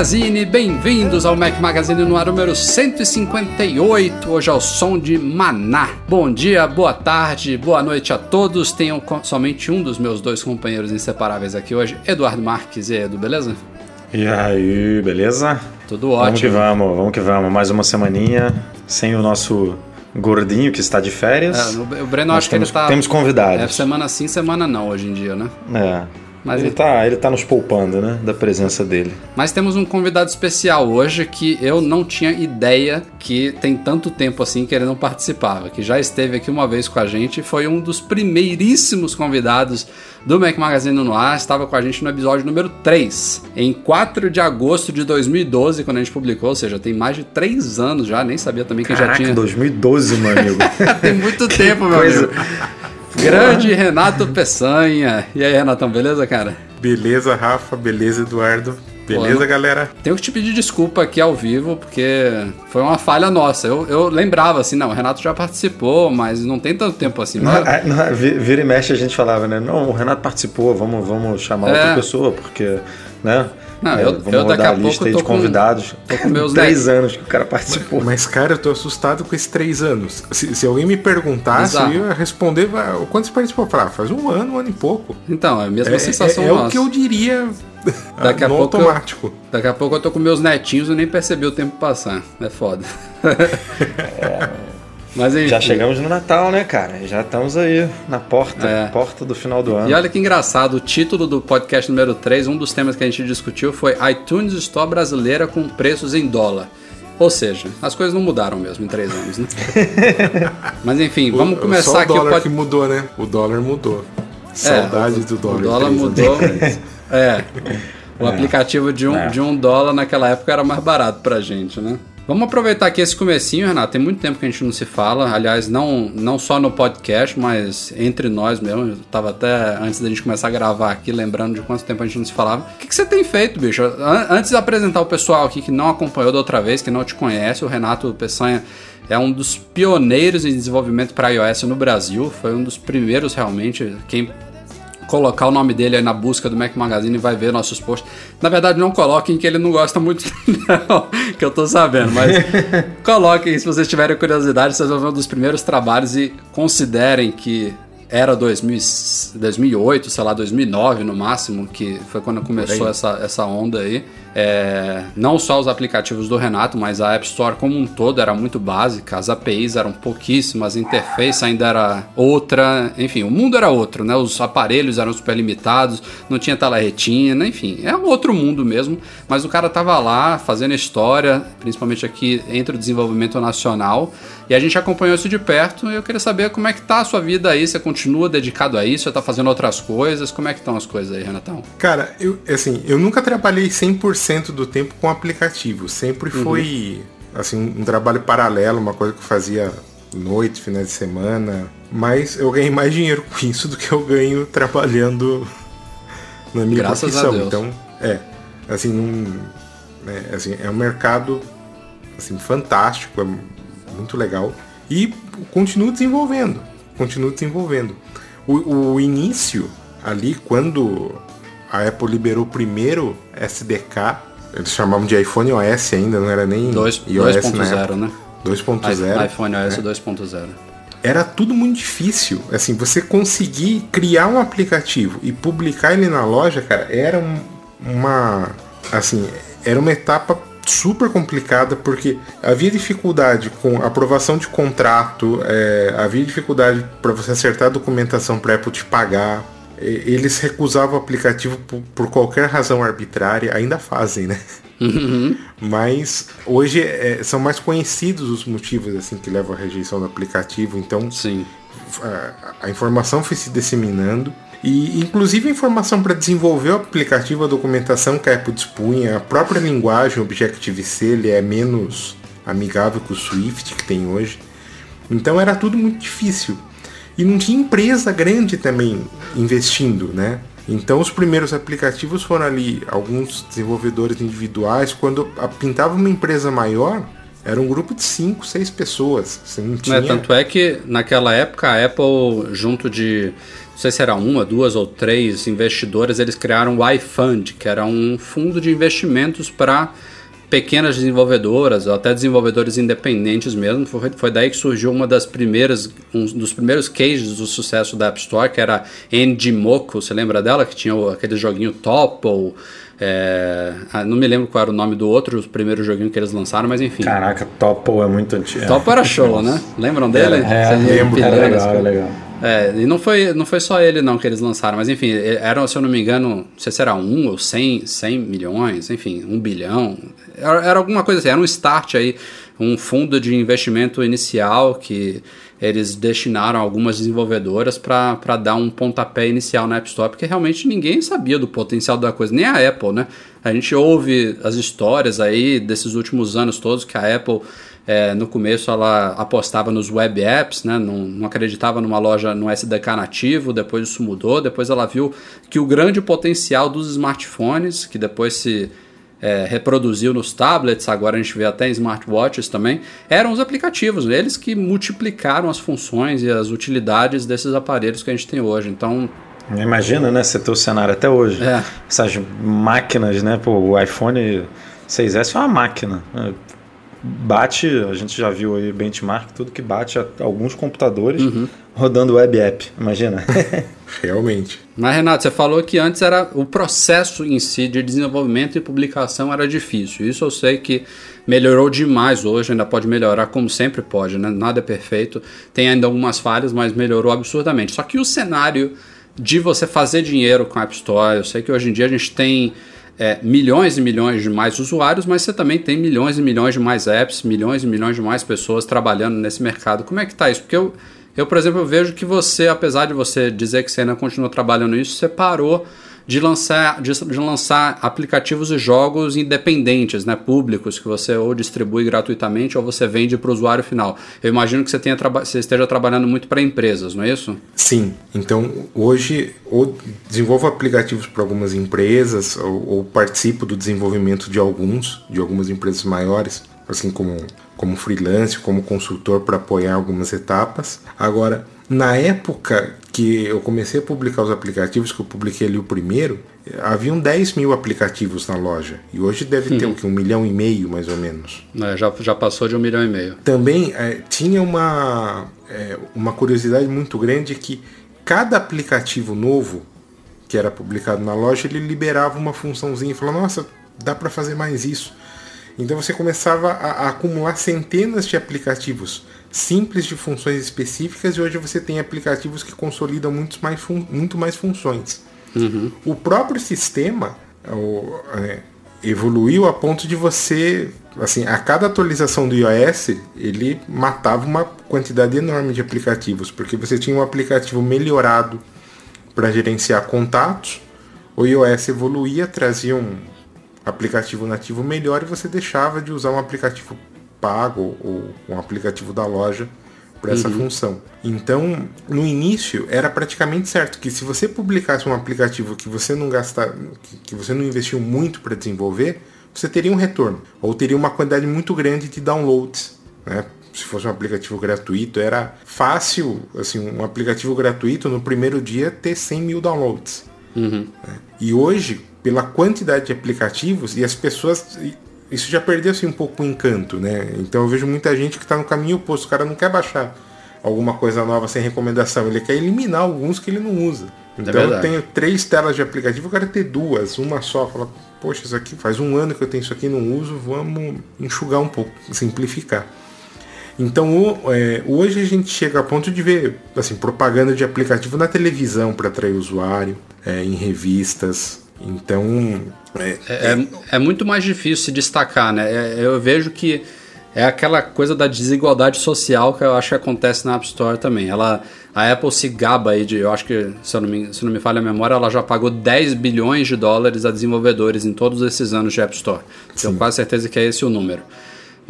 Magazine, bem-vindos ao Mac Magazine no ar número 158. Hoje é o som de Maná. Bom dia, boa tarde, boa noite a todos. Tenho co- somente um dos meus dois companheiros inseparáveis aqui hoje, Eduardo Marques e Edu, beleza? E aí, beleza? Tudo Vamos que ótimo. vamos, vamos que vamos. Mais uma semaninha sem o nosso gordinho que está de férias. É, o Breno acho que temos, ele tá. temos É convidados. semana sim, semana não hoje em dia, né? É. Mas ele, ele- tá, ele tá nos poupando, né? Da presença dele. Mas temos um convidado especial hoje que eu não tinha ideia que tem tanto tempo assim que ele não participava, que já esteve aqui uma vez com a gente, foi um dos primeiríssimos convidados do Mac Magazine no ar, estava com a gente no episódio número 3, em 4 de agosto de 2012, quando a gente publicou, ou seja, tem mais de 3 anos já, nem sabia também que já Caraca, tinha. 2012, meu amigo. tem muito tempo, meu coisa. amigo. Grande Renato Peçanha. E aí, Renatão, beleza, cara? Beleza, Rafa? Beleza, Eduardo? Beleza, Pô, galera? Tenho que te pedir desculpa aqui ao vivo, porque foi uma falha nossa. Eu, eu lembrava assim, não, o Renato já participou, mas não tem tanto tempo assim. Mas- Ah, ah, vi- Vira e mexe a gente falava, né? Não, o Renato participou, vamos, vamos chamar É. outra pessoa, porque, né? Não, É, eu- vamos eu daqui a a lista pouco aí tô de com- convidados. tô com meus Três anos que o cara participou. Mas, cara, eu tô assustado com esses três anos. Se, se alguém me perguntasse, Exato. eu ia responder. "Ah, Quando você participou? Eu falava, faz um ano, um ano e pouco. Então, é a mesma É, sensação é- é nossa. o que eu diria Daqui a no pouco eu- automático. Daqui a pouco eu tô com meus netinhos e nem percebi o tempo passar. É foda. mas enfim. Já chegamos no Natal, né, cara? Já estamos aí na porta, É. porta do final do ano. E olha que engraçado, o título do podcast número 3, um dos temas que a gente discutiu foi iTunes Store brasileira com preços em dólar. Ou seja, as coisas não mudaram mesmo em três anos, né? Mas enfim, vamos O- começar só aqui o o dólar pod... que mudou, né? O dólar mudou. Saudades do dólar. O dólar anos mudou. É. O aplicativo de um, É. de um dólar naquela época era mais barato pra gente, né? Vamos aproveitar aqui esse comecinho, Renato. Tem muito tempo que a gente não se fala. Aliás, não, não só no podcast, mas entre nós mesmo. Eu tava até antes da gente começar a gravar aqui, lembrando de quanto tempo a gente não se falava. O que, que você tem feito, bicho? An- Antes de apresentar o pessoal aqui que não acompanhou da outra vez, que não te conhece, o Renato Peçanha é um dos pioneiros em desenvolvimento para iOS no Brasil. Foi um dos primeiros realmente. Quem colocar o nome dele aí na busca do Mac Magazine e vai ver nossos posts. Na verdade, não coloquem que ele não gosta muito, não, que eu tô sabendo, mas coloquem se vocês tiverem curiosidade, vocês vão ver um dos primeiros trabalhos e considerem que era 2000, 2008, sei lá, 2009 no máximo, que foi quando começou essa, essa onda aí. É, não só os aplicativos do Renato, mas a App Store como um todo era muito básica, as APIs eram pouquíssimas, a interface ainda era outra, enfim, o mundo era outro, né? Os aparelhos eram super limitados, não tinha tela retina, enfim, é um outro mundo mesmo, mas o cara tava lá fazendo história, principalmente aqui entre o desenvolvimento nacional, e a gente acompanhou isso de perto e eu queria saber como é que tá a sua vida aí, você continua dedicado a isso, você tá fazendo outras coisas, como é que estão as coisas aí, Renatão? Cara, eu, assim, eu nunca trabalhei 100% do tempo com aplicativo. Sempre Uhum. foi, assim, um trabalho paralelo, uma coisa que eu fazia noite, finais de semana. Mas eu ganhei mais dinheiro com isso do que eu ganho trabalhando na minha Graças profissão. Então, é, assim, não, né, assim, é um mercado assim, fantástico, é muito legal. E continuo desenvolvendo, continuo desenvolvendo. O, o início ali, quando a Apple liberou o primeiro SDK, eles chamavam de iPhone OS ainda, não era nem Dois- iOS na 2.0, época. né? 2.0. iPhone OS né? 2.0. Era tudo muito difícil. Assim, você conseguir criar um aplicativo e publicar ele na loja, cara, era um- uma. Assim, era uma etapa super complicada porque havia dificuldade com aprovação de contrato, é, havia dificuldade para você acertar a documentação para a Apple te pagar. Eles recusavam o aplicativo por, por qualquer razão arbitrária, ainda fazem, né? Uhum. Mas hoje é, são mais conhecidos os motivos assim que levam à rejeição do aplicativo, então Sim. a, a informação foi se disseminando e inclusive a informação para desenvolver o aplicativo, a documentação que a Apple dispunha, a própria linguagem Objective-C ele é menos amigável que o Swift que tem hoje. Então era tudo muito difícil. E não tinha empresa grande também investindo, né? Então os primeiros aplicativos foram ali alguns desenvolvedores individuais. Quando pintava uma empresa maior, era um grupo de 5, 6 pessoas. Você não tinha... É, tanto é que naquela época a Apple, junto de, não sei se era uma, duas ou três investidoras, eles criaram o iFund, que era um fundo de investimentos para pequenas desenvolvedoras, ou até desenvolvedores independentes mesmo. Foi, foi daí que surgiu uma das primeiras, um dos primeiros cases do sucesso da App Store, que era Endimoco, você lembra dela? Que tinha aquele joguinho Topple, é, não me lembro qual era o nome do outro, o primeiro joguinho que eles lançaram, mas enfim. Caraca, Topple é muito antigo. Topple era show, né? Lembram dele? É, lembro, era legal, era legal. É, e não foi, não foi só ele não que eles lançaram, mas enfim, eram, se eu não me engano, não sei se era um ou cem, cem milhões, enfim, um bilhão. Era, era, alguma coisa assim, era um start aí, um fundo de investimento inicial que eles destinaram algumas desenvolvedoras para dar um pontapé inicial na App Store, porque realmente ninguém sabia do potencial da coisa, nem a Apple, né? A gente ouve as histórias aí desses últimos anos todos que a Apple é, no começo ela apostava nos web apps, né? não, não, acreditava numa loja no SDK nativo, depois isso mudou, depois ela viu que o grande potencial dos smartphones, que depois se é, reproduziu nos tablets, agora a gente vê até em smartwatches também, eram os aplicativos, eles que multiplicaram as funções e as utilidades desses aparelhos que a gente tem hoje. Então, Imagina, né? Você ter o cenário até hoje. É. Essas máquinas, né? Pô, o iPhone 6S é uma máquina. Bate, a gente já viu aí benchmark, tudo que bate a alguns computadores Uhum. rodando web app. Imagina. Realmente. Mas Renato, você falou que antes era o processo em si de desenvolvimento e publicação era difícil. Isso eu sei que melhorou demais hoje, ainda pode melhorar como sempre pode, né? Nada é perfeito. Tem ainda algumas falhas, mas melhorou absurdamente. Só que o cenário de você fazer dinheiro com a App Store, eu sei que hoje em dia a gente tem é, milhões e milhões de mais usuários, mas você também tem milhões e milhões de mais apps, milhões e milhões de mais pessoas trabalhando nesse mercado. Como é que tá isso? Porque eu, eu por exemplo, eu vejo que você, apesar de você dizer que você ainda continua trabalhando nisso, você parou de lançar, de, de, lançar aplicativos e jogos independentes, né, públicos, que você ou distribui gratuitamente ou você vende para o usuário final. Eu imagino que você, tenha você esteja trabalhando muito para empresas, não é isso? Sim. Então, hoje, ou desenvolvo aplicativos para algumas empresas, ou, ou participo do desenvolvimento de alguns, de algumas empresas maiores, assim como, como freelance, como consultor para apoiar algumas etapas. Agora, na época que eu comecei a publicar os aplicativos, que eu publiquei ali o primeiro, haviam 10 mil aplicativos na loja. E hoje deve ter uhum. o que? Um milhão e meio, mais ou menos. É, já, já passou de um milhão e meio. Também é, tinha uma, é, uma curiosidade muito grande que cada aplicativo novo que era publicado na loja, ele liberava uma funçãozinha e falava, nossa, dá para fazer mais isso. Então você começava a, a acumular centenas de aplicativos simples de funções específicas e hoje você tem aplicativos que consolidam muito mais, muito mais funções. Uhum. O próprio sistema o, é, evoluiu a ponto de você, assim, a cada atualização do iOS, ele matava uma quantidade enorme de aplicativos, porque você tinha um aplicativo melhorado para gerenciar contatos, o iOS evoluía, trazia um aplicativo nativo melhor e você deixava de usar um aplicativo pago ou um aplicativo da loja para essa uhum. função. Então, no início era praticamente certo que se você publicasse um aplicativo que você não gastar, que você não investiu muito para desenvolver, você teria um retorno ou teria uma quantidade muito grande de downloads, né? Se fosse um aplicativo gratuito, era fácil, assim, um aplicativo gratuito no primeiro dia ter 100 mil downloads. Uhum. Né? E hoje, pela quantidade de aplicativos e as pessoas isso já perdeu assim, um pouco o encanto, né? Então eu vejo muita gente que está no caminho oposto. O cara não quer baixar alguma coisa nova sem recomendação, ele quer eliminar alguns que ele não usa. Então eu tenho três telas de aplicativo, eu quero ter duas, uma só. Fala, poxa, isso aqui faz um ano que eu tenho isso aqui não uso, vamos enxugar um pouco, simplificar. Então o, é, hoje a gente chega a ponto de ver assim, propaganda de aplicativo na televisão para atrair usuário, é, em revistas. Então. É, é, é, é, muito mais difícil se destacar, né? É, eu vejo que é aquela coisa da desigualdade social que eu acho que acontece na App Store também. Ela, a Apple se gaba aí de, eu acho que, se, eu não me, se não me falha a memória, ela já pagou 10 bilhões de dólares a desenvolvedores em todos esses anos de App Store. Tenho quase certeza que é esse o número.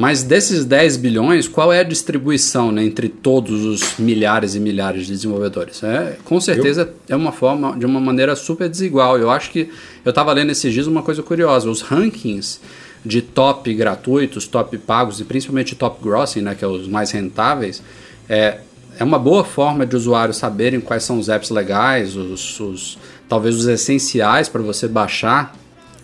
Mas desses 10 bilhões, qual é a distribuição né, entre todos os milhares e milhares de desenvolvedores? É, com certeza eu... é uma forma, de uma maneira super desigual. Eu acho que eu estava lendo esses dias uma coisa curiosa. Os rankings de top gratuitos, top pagos e principalmente top grossing, né, que é os mais rentáveis, é, é uma boa forma de usuários saberem quais são os apps legais, os, os talvez os essenciais para você baixar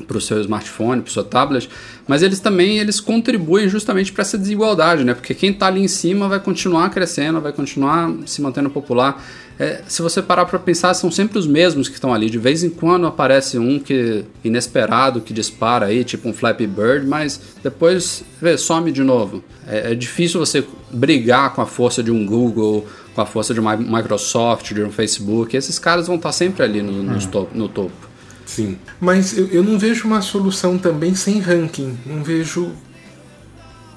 para o seu smartphone, para o seu tablet, mas eles também eles contribuem justamente para essa desigualdade, né? Porque quem está ali em cima vai continuar crescendo, vai continuar se mantendo popular. É, se você parar para pensar, são sempre os mesmos que estão ali. De vez em quando aparece um que inesperado que dispara aí, tipo um Flappy Bird, mas depois vê, some de novo. É, é difícil você brigar com a força de um Google, com a força de uma Microsoft, de um Facebook. Esses caras vão estar tá sempre ali no, no, topo, no topo. Sim, mas eu, eu não vejo uma solução também sem ranking. Não vejo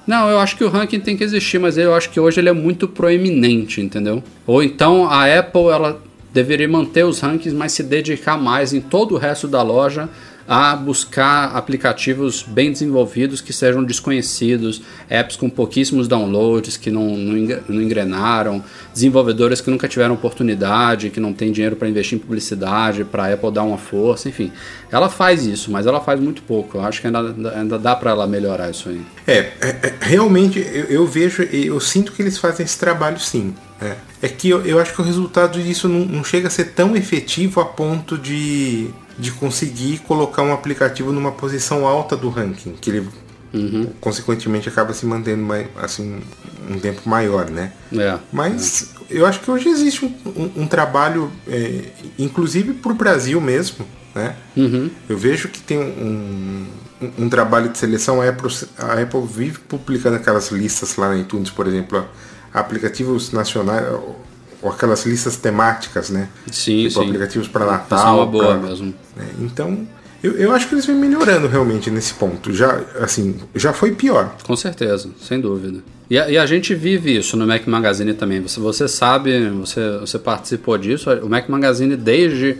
não, eu acho que o ranking tem que existir, mas eu acho que hoje ele é muito proeminente, entendeu? Ou então a Apple ela deveria manter os rankings, mas se dedicar mais em todo o resto da loja a buscar aplicativos bem desenvolvidos que sejam desconhecidos, apps com pouquíssimos downloads, que não, não engrenaram, desenvolvedores que nunca tiveram oportunidade, que não têm dinheiro para investir em publicidade, para Apple dar uma força, enfim. Ela faz isso, mas ela faz muito pouco. Eu acho que ainda, ainda dá para ela melhorar isso aí. É, é, é realmente eu, eu, vejo, eu sinto que eles fazem esse trabalho sim. É, é que eu, eu acho que o resultado disso não, não chega a ser tão efetivo a ponto de de conseguir colocar um aplicativo numa posição alta do ranking, que ele uhum. consequentemente acaba se mantendo mais, assim um tempo maior, né? É, Mas é. eu acho que hoje existe um, um, um trabalho, é, inclusive para o Brasil mesmo, né? Uhum. Eu vejo que tem um, um, trabalho de seleção. A Apple, a Apple vive publicando aquelas listas lá na iTunes, por exemplo, aplicativos nacionais ou aquelas listas temáticas, né? Sim, tipo sim. aplicativos para Natal. É uma boa pra, mesmo. Né? Então, eu, eu acho que eles vêm melhorando realmente nesse ponto. Já, assim, já foi pior. Com certeza, sem dúvida. E a, e a, gente vive isso no Mac Magazine também. Você, você sabe, você, você participou disso. O Mac Magazine, desde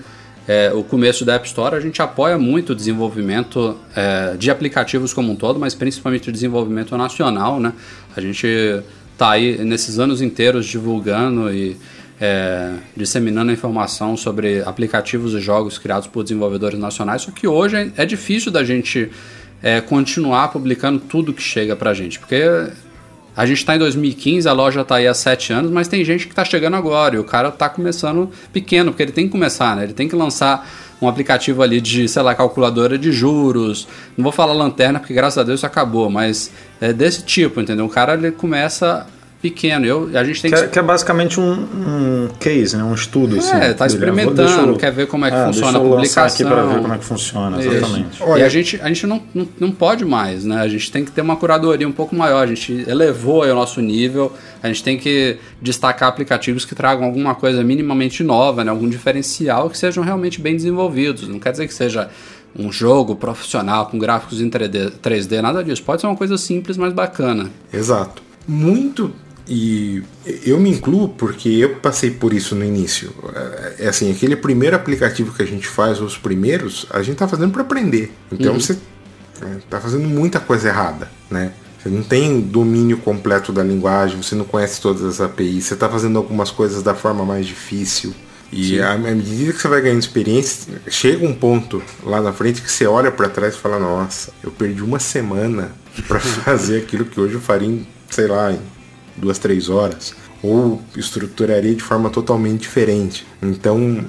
é, o começo da App Store, a gente apoia muito o desenvolvimento é, de aplicativos como um todo, mas principalmente o desenvolvimento nacional. Né? A gente está aí nesses anos inteiros divulgando e é, disseminando informação sobre aplicativos e jogos criados por desenvolvedores nacionais, só que hoje é, é difícil da gente é, continuar publicando tudo que chega para a gente, porque a gente está em 2015, a loja está aí há sete anos, mas tem gente que está chegando agora e o cara está começando pequeno, porque ele tem que começar, né? Ele tem que lançar um aplicativo ali de, sei lá, calculadora de juros. Não vou falar lanterna, porque graças a Deus isso acabou, mas é desse tipo, entendeu? O cara ele começa pequeno. Eu, a gente tem que, que, é, que é basicamente um, um, case, né? um estudo. Assim, é, tá experimentando, eu, quer ver como é que ah, funciona a publicação. aqui para ver como é que funciona, exatamente. Olha, e a gente, a gente não, não, não pode mais, né? A gente tem que ter uma curadoria um pouco maior. A gente elevou o nosso nível, a gente tem que destacar aplicativos que tragam alguma coisa minimamente nova, né? algum diferencial que sejam realmente bem desenvolvidos. Não quer dizer que seja um jogo profissional com gráficos em 3D, 3D, nada disso. Pode ser uma coisa simples, mas bacana. Exato. Muito e eu me incluo porque eu passei por isso no início. É assim, aquele primeiro aplicativo que a gente faz, os primeiros, a gente tá fazendo para aprender. Então uhum. você é, tá fazendo muita coisa errada, né? Você não tem domínio completo da linguagem, você não conhece todas as APIs, você está fazendo algumas coisas da forma mais difícil. E à medida que você vai ganhando experiência, chega um ponto lá na frente que você olha para trás e fala: Nossa, eu perdi uma semana para fazer aquilo que hoje eu faria em, sei lá, em duas, três horas, ou estruturaria de forma totalmente diferente. Então,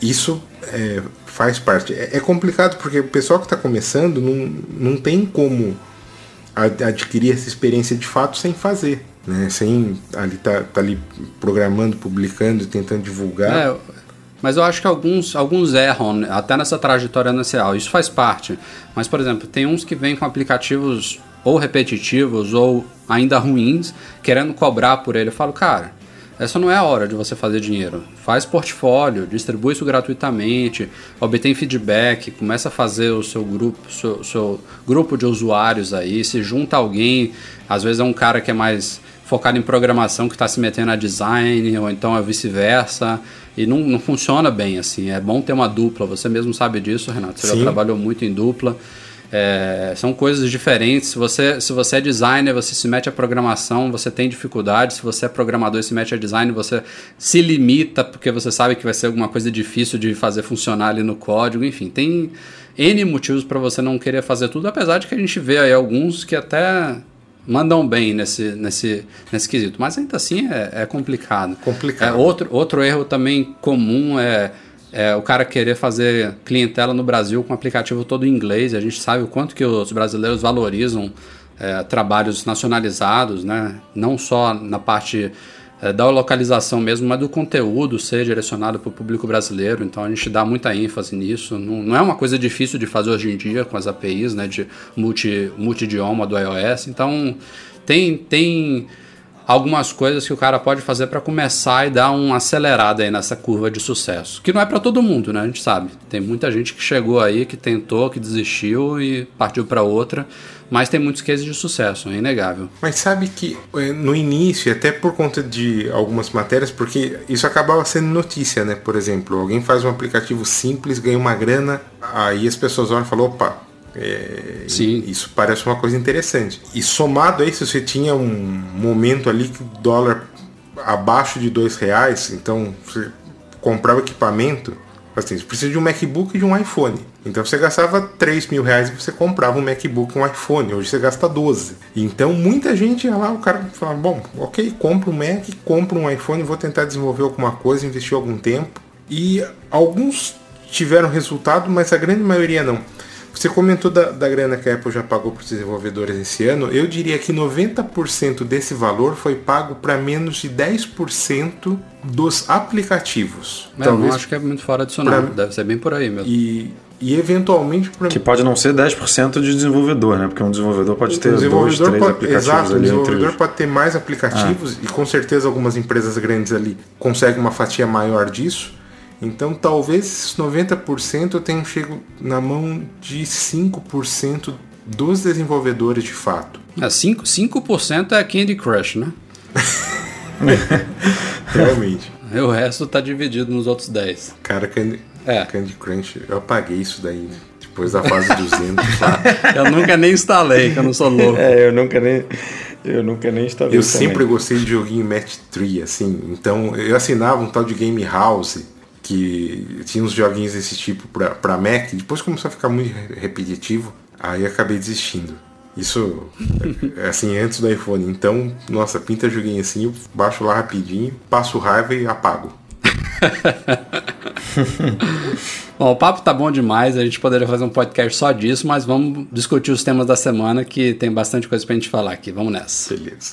isso é, faz parte. É, é, complicado porque o pessoal que está começando não, não tem como adquirir essa experiência de fato sem fazer. Né, sem ali tá, tá ali programando, publicando, tentando divulgar. É, Mas eu acho que alguns, alguns erram, né, até nessa trajetória inicial. Isso faz parte. Mas, por exemplo, tem uns que vêm com aplicativos ou repetitivos ou ainda ruins, querendo cobrar por ele. Eu falo, cara, essa não é a hora de você fazer dinheiro. Faz portfólio, distribui isso gratuitamente, obtém feedback, começa a fazer o seu grupo, seu, seu grupo de usuários aí, se junta alguém, às vezes é um cara que é mais focado em programação que está se metendo a design, ou então é vice-versa, e não, não funciona bem assim. É bom ter uma dupla, você mesmo sabe disso, Renato. Você Sim. já trabalhou muito em dupla. É, são coisas diferentes. Se você, se você é designer, você se mete a programação, você tem dificuldade. Se você é programador e se mete a design, você se limita porque você sabe que vai ser alguma coisa difícil de fazer funcionar ali no código. Enfim, tem N motivos para você não querer fazer tudo, apesar de que a gente vê aí alguns que até mandam bem nesse, nesse, nesse quesito. Mas ainda assim é, é complicado. Complicado. É, outro, outro erro também comum é é, o cara querer fazer clientela no Brasil com o aplicativo todo em inglês. A gente sabe o quanto que os brasileiros valorizam é, trabalhos nacionalizados, né? não só na parte é, da localização mesmo, mas do conteúdo ser direcionado para o público brasileiro. Então a gente dá muita ênfase nisso. Não, não, é uma coisa difícil de fazer hoje em dia com as APIs né, de multi, multi-idioma do iOS. Então tem. tem algumas coisas que o cara pode fazer para começar e dar uma acelerada aí nessa curva de sucesso. Que não é para todo mundo, né? A gente sabe. Tem muita gente que chegou aí, que tentou, que desistiu e partiu para outra. Mas tem muitos cases de sucesso, é inegável. Mas sabe que eh, no início, até por conta de algumas matérias, porque isso acabava sendo notícia, né? Por exemplo, alguém faz um aplicativo simples, ganha uma grana, aí as pessoas olham e falam, opa, é, Sim. Isso parece uma coisa interessante. E somado a isso, você tinha um momento ali que o dólar abaixo de dois reais, então você comprava equipamento. Assim, você precisa de um MacBook e de um iPhone. Então você gastava 3 mil reais e você comprava um MacBook e um iPhone. Hoje você gasta 12. Então muita gente ia lá, o cara fala, bom, ok, compra um Mac, compra um iPhone, vou tentar desenvolver alguma coisa, investir algum tempo. E alguns tiveram resultado, mas a grande maioria não. Você comentou da, da grana que a Apple já pagou para os desenvolvedores esse ano. Eu diria que 90% desse valor foi pago para menos de 10% dos aplicativos. É, eu não acho que é muito fora não. pra- Deve ser bem por aí mesmo. E, e eventualmente para Que pode não ser 10% de desenvolvedor, né? Porque um desenvolvedor pode ter o dois, desenvolvedor três pode, aplicativos exato, entre desenvolvedor os... pode ter mais aplicativos e com certeza algumas empresas grandes ali conseguem uma fatia maior disso. Então talvez esses 90% tenham chego na mão de 5% dos desenvolvedores de fato. É, 5%, 5% é Candy Crush, né? Realmente. O resto tá dividido nos outros 10. Cara, Candy, É. Candy Crunch, eu apaguei isso daí, né? Depois da fase 200 lá. Eu nunca nem instalei, que eu não sou louco. É, eu nunca nem... Eu nunca nem instalei Eu também. sempre gostei de joguinho Match 3, assim. Então eu assinava um tal de Game House, que tinha uns joguinhos desse tipo pra, pra Mac. Depois começou a ficar muito re- repetitivo, aí acabei desistindo. Isso, assim, antes do iPhone. Então, nossa, pinta joguinho assim, eu baixo lá rapidinho, passo raiva e apago. Bom, o papo tá bom demais, a gente poderia fazer um podcast só disso, mas vamos discutir os temas da semana que tem bastante coisa pra gente falar aqui. Vamos nessa. Beleza.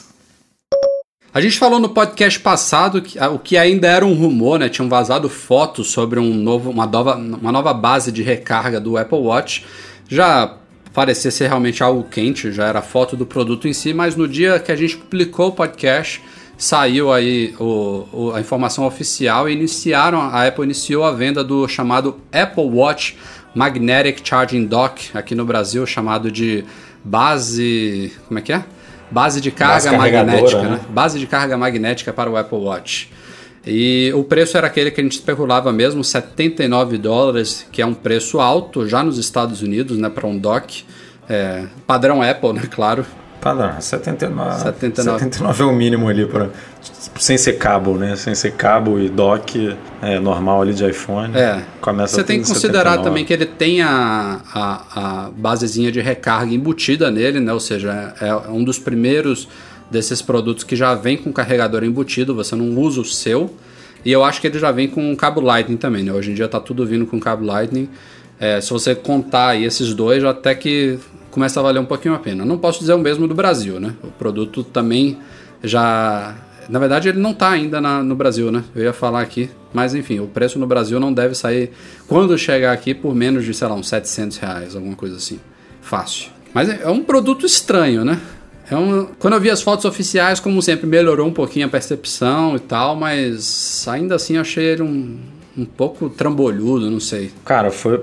A gente falou no podcast passado que ah, o que ainda era um rumor, né? Tinham vazado fotos sobre um novo, uma, nova, uma nova base de recarga do Apple Watch. Já parecia ser realmente algo quente, já era foto do produto em si, mas no dia que a gente publicou o podcast, saiu aí o, o- a informação oficial e iniciaram, a Apple iniciou a venda do chamado Apple Watch Magnetic Charging Dock, aqui no Brasil, chamado de base. Como é que é? Base de carga magnética, né? né? Base de carga magnética para o Apple Watch. E o preço era aquele que a gente especulava mesmo, 79 dólares, que é um preço alto já nos Estados Unidos, né, para um dock. É, padrão Apple, né, claro. Padrão, 79. 79. 79 é o mínimo ali para sem ser cabo, né? Sem ser cabo e dock é, normal ali de iPhone. É. Começa Você tem que considerar 79. também que ele tem a, a, a basezinha de recarga embutida nele, né? Ou seja, é é um dos primeiros desses produtos que já vem com carregador embutido, você não usa o seu. E eu acho que ele já vem com cabo Lightning também, né? Hoje em dia tá tudo vindo com cabo Lightning. É, se você contar aí esses dois, até que começa a valer um pouquinho a pena. Não posso dizer o mesmo do Brasil, né? O produto também já Na verdade, ele não está ainda na, no Brasil, né? Eu ia falar aqui. Mas enfim, o preço no Brasil não deve sair, quando chegar aqui, por menos de, sei lá, uns 700 reais, alguma coisa assim. Fácil. Mas é, é um produto estranho, né? É um, quando eu vi as fotos oficiais, como sempre, melhorou um pouquinho a percepção e tal, mas ainda assim achei ele um, um pouco trambolhudo, não sei. Cara, foi.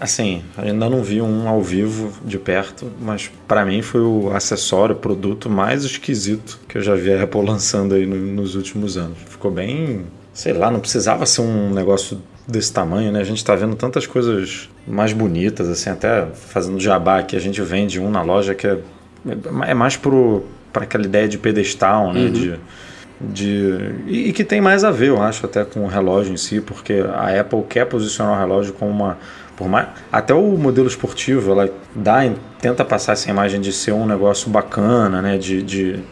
Assim, ainda não vi um ao vivo de perto, mas para mim foi o acessório, o produto mais esquisito que eu já vi a Apple lançando aí no, nos últimos anos. Ficou bem. Sei lá, não precisava ser um negócio desse tamanho, né? A gente tá vendo tantas coisas mais bonitas, assim, até fazendo jabá que a gente vende um na loja que é é mais para aquela ideia de pedestal, né? Uhum. De, de, e, e, que tem mais a ver, eu acho, até com o relógio em si, porque a Apple quer posicionar o relógio como uma. Por mais, até o modelo esportivo, ela dá, tenta passar essa imagem de ser um negócio bacana, né? De, de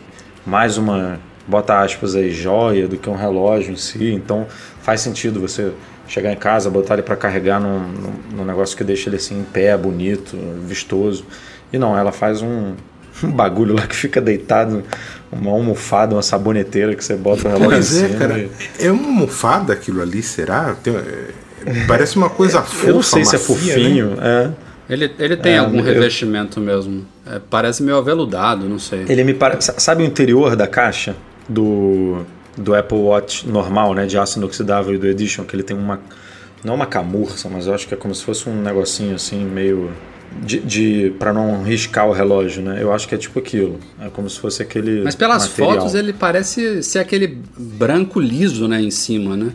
mais uma, bota aspas aí, joia do que um relógio em si. Então faz sentido você chegar em casa, botar ele para carregar num, num, num negócio que deixa ele assim em pé, bonito, vistoso. E não, ela faz um, um bagulho lá que fica deitado, uma almofada, uma saboneteira que você bota o relógio Mas é, cara, é uma almofada aquilo ali, será? Tem, é, parece uma coisa fofa, Eu não sei macia, se é fofinho, né? é. Ele, ele tem é, algum eu... revestimento mesmo. É, parece meio aveludado, não sei. Ele me parece. Sabe o interior da caixa do, do Apple Watch normal, né? De aço inoxidável e do Edition, que ele tem uma. Não uma camurça, mas eu acho que é como se fosse um negocinho assim, meio de, de para não riscar o relógio, né? Eu acho que é tipo aquilo. É como se fosse aquele. Mas pelas material. fotos ele parece ser aquele branco liso, né, em cima, né?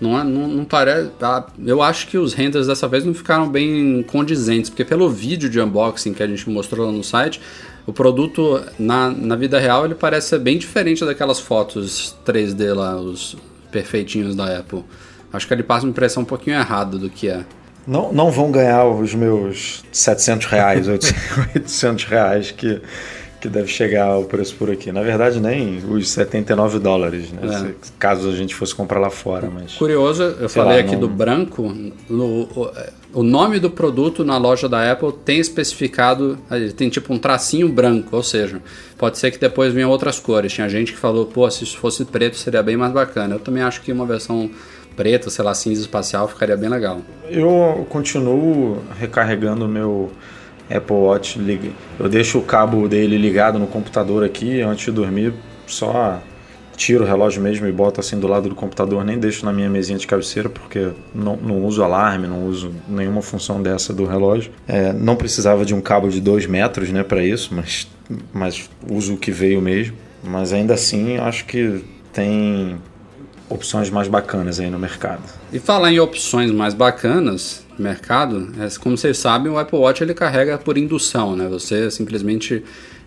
Não, não, não parece. Ah, eu acho que os renders dessa vez não ficaram bem condizentes, porque pelo vídeo de unboxing que a gente mostrou lá no site, o produto na, na vida real ele parece ser bem diferente daquelas fotos 3D lá, os perfeitinhos da Apple. Acho que ele passa uma impressão um pouquinho errada do que é. Não, não vão ganhar os meus 700 reais, 800 reais que, que deve chegar o preço por aqui. Na verdade, nem os 79 dólares, né? É. Caso a gente fosse comprar lá fora. Mas, Curioso, eu falei lá, aqui não... do branco. No, o, o, nome do produto na loja da Apple tem especificado, tem tipo um tracinho branco, ou seja, pode ser que depois venham outras cores. Tinha gente que falou, pô, se isso fosse preto seria bem mais bacana. Eu também acho que uma versão preta, sei lá, cinza espacial, ficaria bem legal. Eu continuo recarregando o meu Apple Watch. Eu deixo o cabo dele ligado no computador aqui antes de dormir, só tiro o relógio mesmo e boto assim do lado do computador, nem deixo na minha mesinha de cabeceira porque não, não uso alarme, não uso nenhuma função dessa do relógio. É, não precisava de um cabo de 2 metros né, para isso, mas, mas uso o que veio mesmo. Mas ainda assim, acho que tem opções mais bacanas aí no mercado. E falar em opções mais bacanas no mercado, é, como vocês sabem, o Apple Watch ele carrega por indução, né? Você simplesmente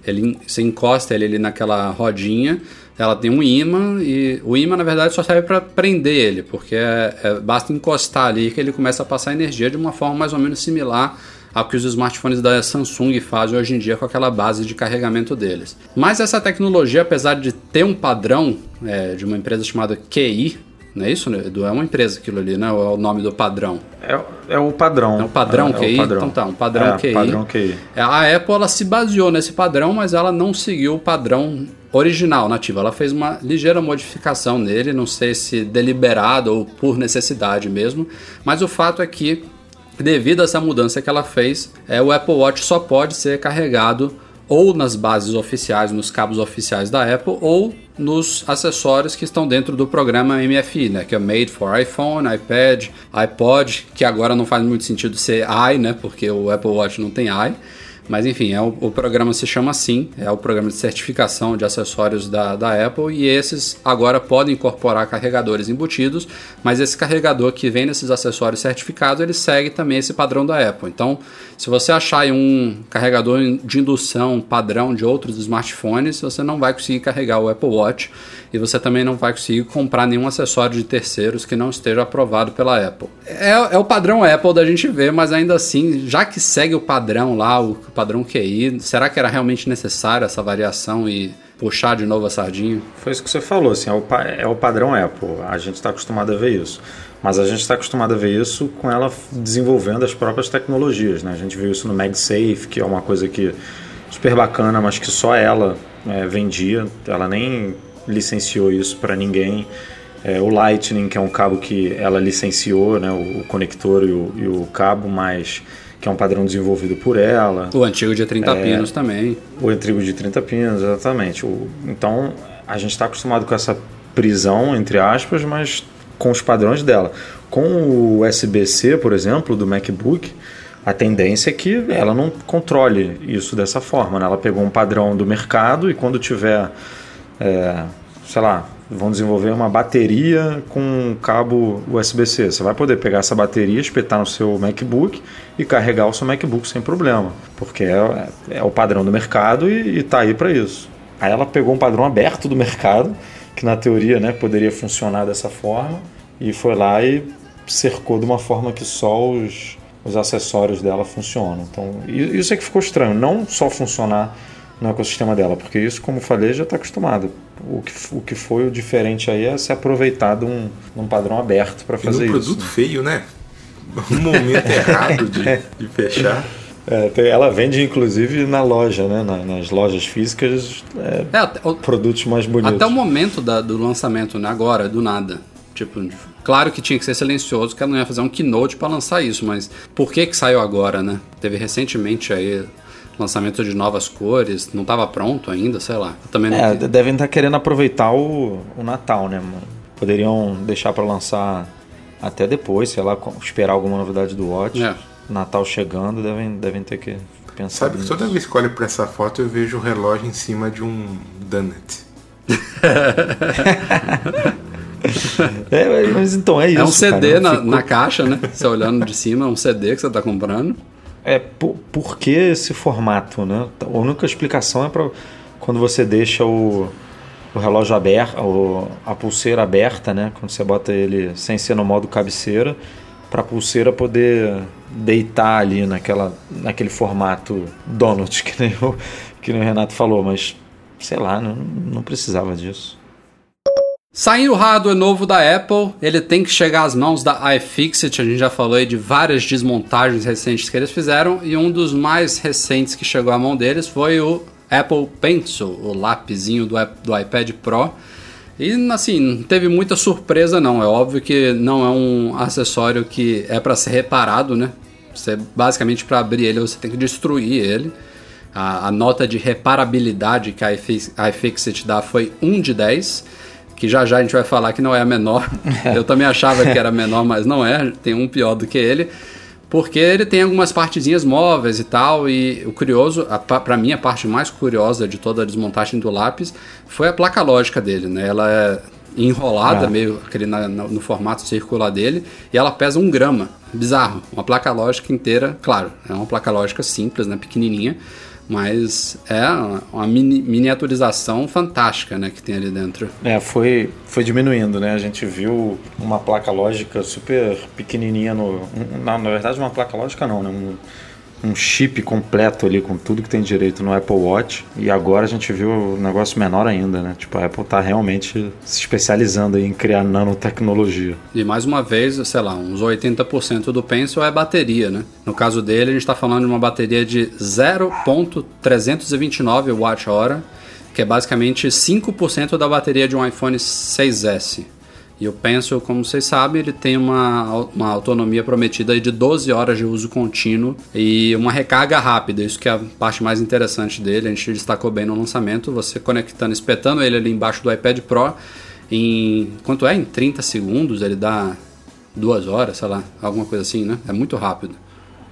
ele, você encosta ele, ele naquela rodinha, ela tem um imã e o imã na verdade só serve para prender ele, porque é, é, basta encostar ali que ele começa a passar energia de uma forma mais ou menos similar ao que os smartphones da Samsung fazem hoje em dia com aquela base de carregamento deles. Mas essa tecnologia, apesar de ter um padrão é, de uma empresa chamada QI, não é isso, né, Edu? É uma empresa aquilo ali, né? Ou é o nome do padrão? É, é o padrão. É o padrão é, QI? É o padrão. Então tá, um padrão é, QI. Padrão QI. É, a Apple ela se baseou nesse padrão, mas ela não seguiu o padrão original, nativo. Ela fez uma ligeira modificação nele, não sei se deliberado ou por necessidade mesmo, mas o fato é que devido a essa mudança que ela fez, é, o Apple Watch só pode ser carregado ou nas bases oficiais, nos cabos oficiais da Apple, ou nos acessórios que estão dentro do programa MFI, né, que é Made for iPhone, iPad, iPod, que agora não faz muito sentido ser i, né, porque o Apple Watch não tem i. Mas enfim, é o, o, programa se chama assim, é o programa de certificação de acessórios da, da Apple e esses agora podem incorporar carregadores embutidos, mas esse carregador que vem nesses acessórios certificados, ele segue também esse padrão da Apple. Então, se você achar um carregador de indução padrão de outros smartphones, você não vai conseguir carregar o Apple Watch e você também não vai conseguir comprar nenhum acessório de terceiros que não esteja aprovado pela Apple. É, é o padrão Apple da gente ver, mas ainda assim, já que segue o padrão lá, o QI, será que era realmente necessário essa variação e puxar de novo a sardinha? Foi isso que você falou, assim, é o, é o padrão Apple, a gente está acostumado a ver isso. Mas a gente está acostumado a ver isso com ela desenvolvendo as próprias tecnologias. Né? A gente viu isso no MagSafe, que é uma coisa que super bacana, mas que só ela é, vendia. Ela nem licenciou isso para ninguém. É, o Lightning, que é um cabo que ela licenciou, né, o, conector e o, e o, cabo, mas que é um padrão desenvolvido por ela. O antigo de 30 é, pinos também. O antigo de 30 pinos, exatamente. O, então, a gente está acostumado com essa prisão, entre aspas, mas com os padrões dela. Com o USB-C, por exemplo, do MacBook, a tendência é que ela não controle isso dessa forma. Né? Ela pegou um padrão do mercado e quando tiver, é, sei lá, vão desenvolver uma bateria com um cabo USB-C. Você vai poder pegar essa bateria, espetar no seu MacBook e carregar o seu MacBook sem problema, porque é, é o padrão do mercado e está aí para isso. Aí ela pegou um padrão aberto do mercado, que na teoria né, poderia funcionar dessa forma, e foi lá e cercou de uma forma que só os, os acessórios dela funcionam. Então, isso é que ficou estranho, não só funcionar no ecossistema dela, porque isso, como falei, já está acostumado. O que, o que foi o diferente aí é se aproveitar de um, de um padrão aberto para fazer isso. um produto né? feio, né? Um momento errado de, de fechar. É, ela vende inclusive na loja, né? nas lojas físicas, é, é, o, produtos mais bonitos. Até o momento da, do lançamento, né? agora, do nada. Tipo, claro que tinha que ser silencioso, que ela não ia fazer um keynote para lançar isso, mas por que que saiu agora, né? Teve recentemente aí lançamento de novas cores, não estava pronto ainda, sei lá. Eu também não é, devem estar tá querendo aproveitar o, o Natal, né? Poderiam deixar para lançar até depois, sei lá, esperar alguma novidade do Watch. É. Natal chegando, devem, devem ter que pensar. Sabe que toda vez que olho para essa foto eu vejo o relógio em cima de um donut. é, mas então é isso. É um CD cara, na, ficou... na caixa, né? Você olhando de cima, é um CD que você está comprando. É, por, por que esse formato, né? A única explicação é para quando você deixa o, o relógio aberto, a pulseira aberta, né? Quando você bota ele sem ser no modo cabeceira, para a pulseira poder deitar ali naquela, naquele formato donut que nem, o, que nem o Renato falou, mas sei lá, não, não precisava disso. Saindo o hardware novo da Apple, ele tem que chegar às mãos da iFixit. A gente já falou aí de várias desmontagens recentes que eles fizeram e um dos mais recentes que chegou à mão deles foi o Apple Pencil, o lápisinho do, do iPad Pro. E assim, não teve muita surpresa não. É óbvio que não é um acessório que é para ser reparado, né? Você basicamente para abrir ele você tem que destruir ele. A, a nota de reparabilidade que a iFixit dá foi 1 de 10 que já já a gente vai falar que não é a menor. Eu também achava que era menor, mas não é, tem um pior do que ele. Porque ele tem algumas partezinhas móveis e tal, e o curioso, para mim a parte mais curiosa de toda a desmontagem do lápis foi a placa lógica dele, né? Ela é enrolada, é. meio aquele na, no formato circular dele, e ela pesa um grama. Bizarro. Uma placa lógica inteira, claro, é uma placa lógica simples, né? Pequenininha, mas é uma mini, miniaturização fantástica, né, que tem ali dentro. É, foi, foi diminuindo, né? A gente viu uma placa lógica super pequenininha no, na, na verdade uma placa lógica não, né? Um, um chip completo ali com tudo que tem direito no Apple Watch e agora a gente viu um negócio menor ainda, né? Tipo, a Apple está realmente se especializando em criar nanotecnologia. E mais uma vez, sei lá, uns 80% do Pencil é bateria, né? No caso dele, a gente está falando de uma bateria de 0.329 watt-hora, que é basicamente 5% da bateria de um iPhone 6S. E o Pencil, como vocês sabem, ele tem uma, uma autonomia prometida de 12 horas de uso contínuo e uma recarga rápida. Isso que é a parte mais interessante dele. A gente destacou bem no lançamento. Você conectando, espetando ele ali embaixo do iPad Pro em quanto é? Em 30 segundos ele dá duas horas, sei lá, alguma coisa assim, né? É muito rápido.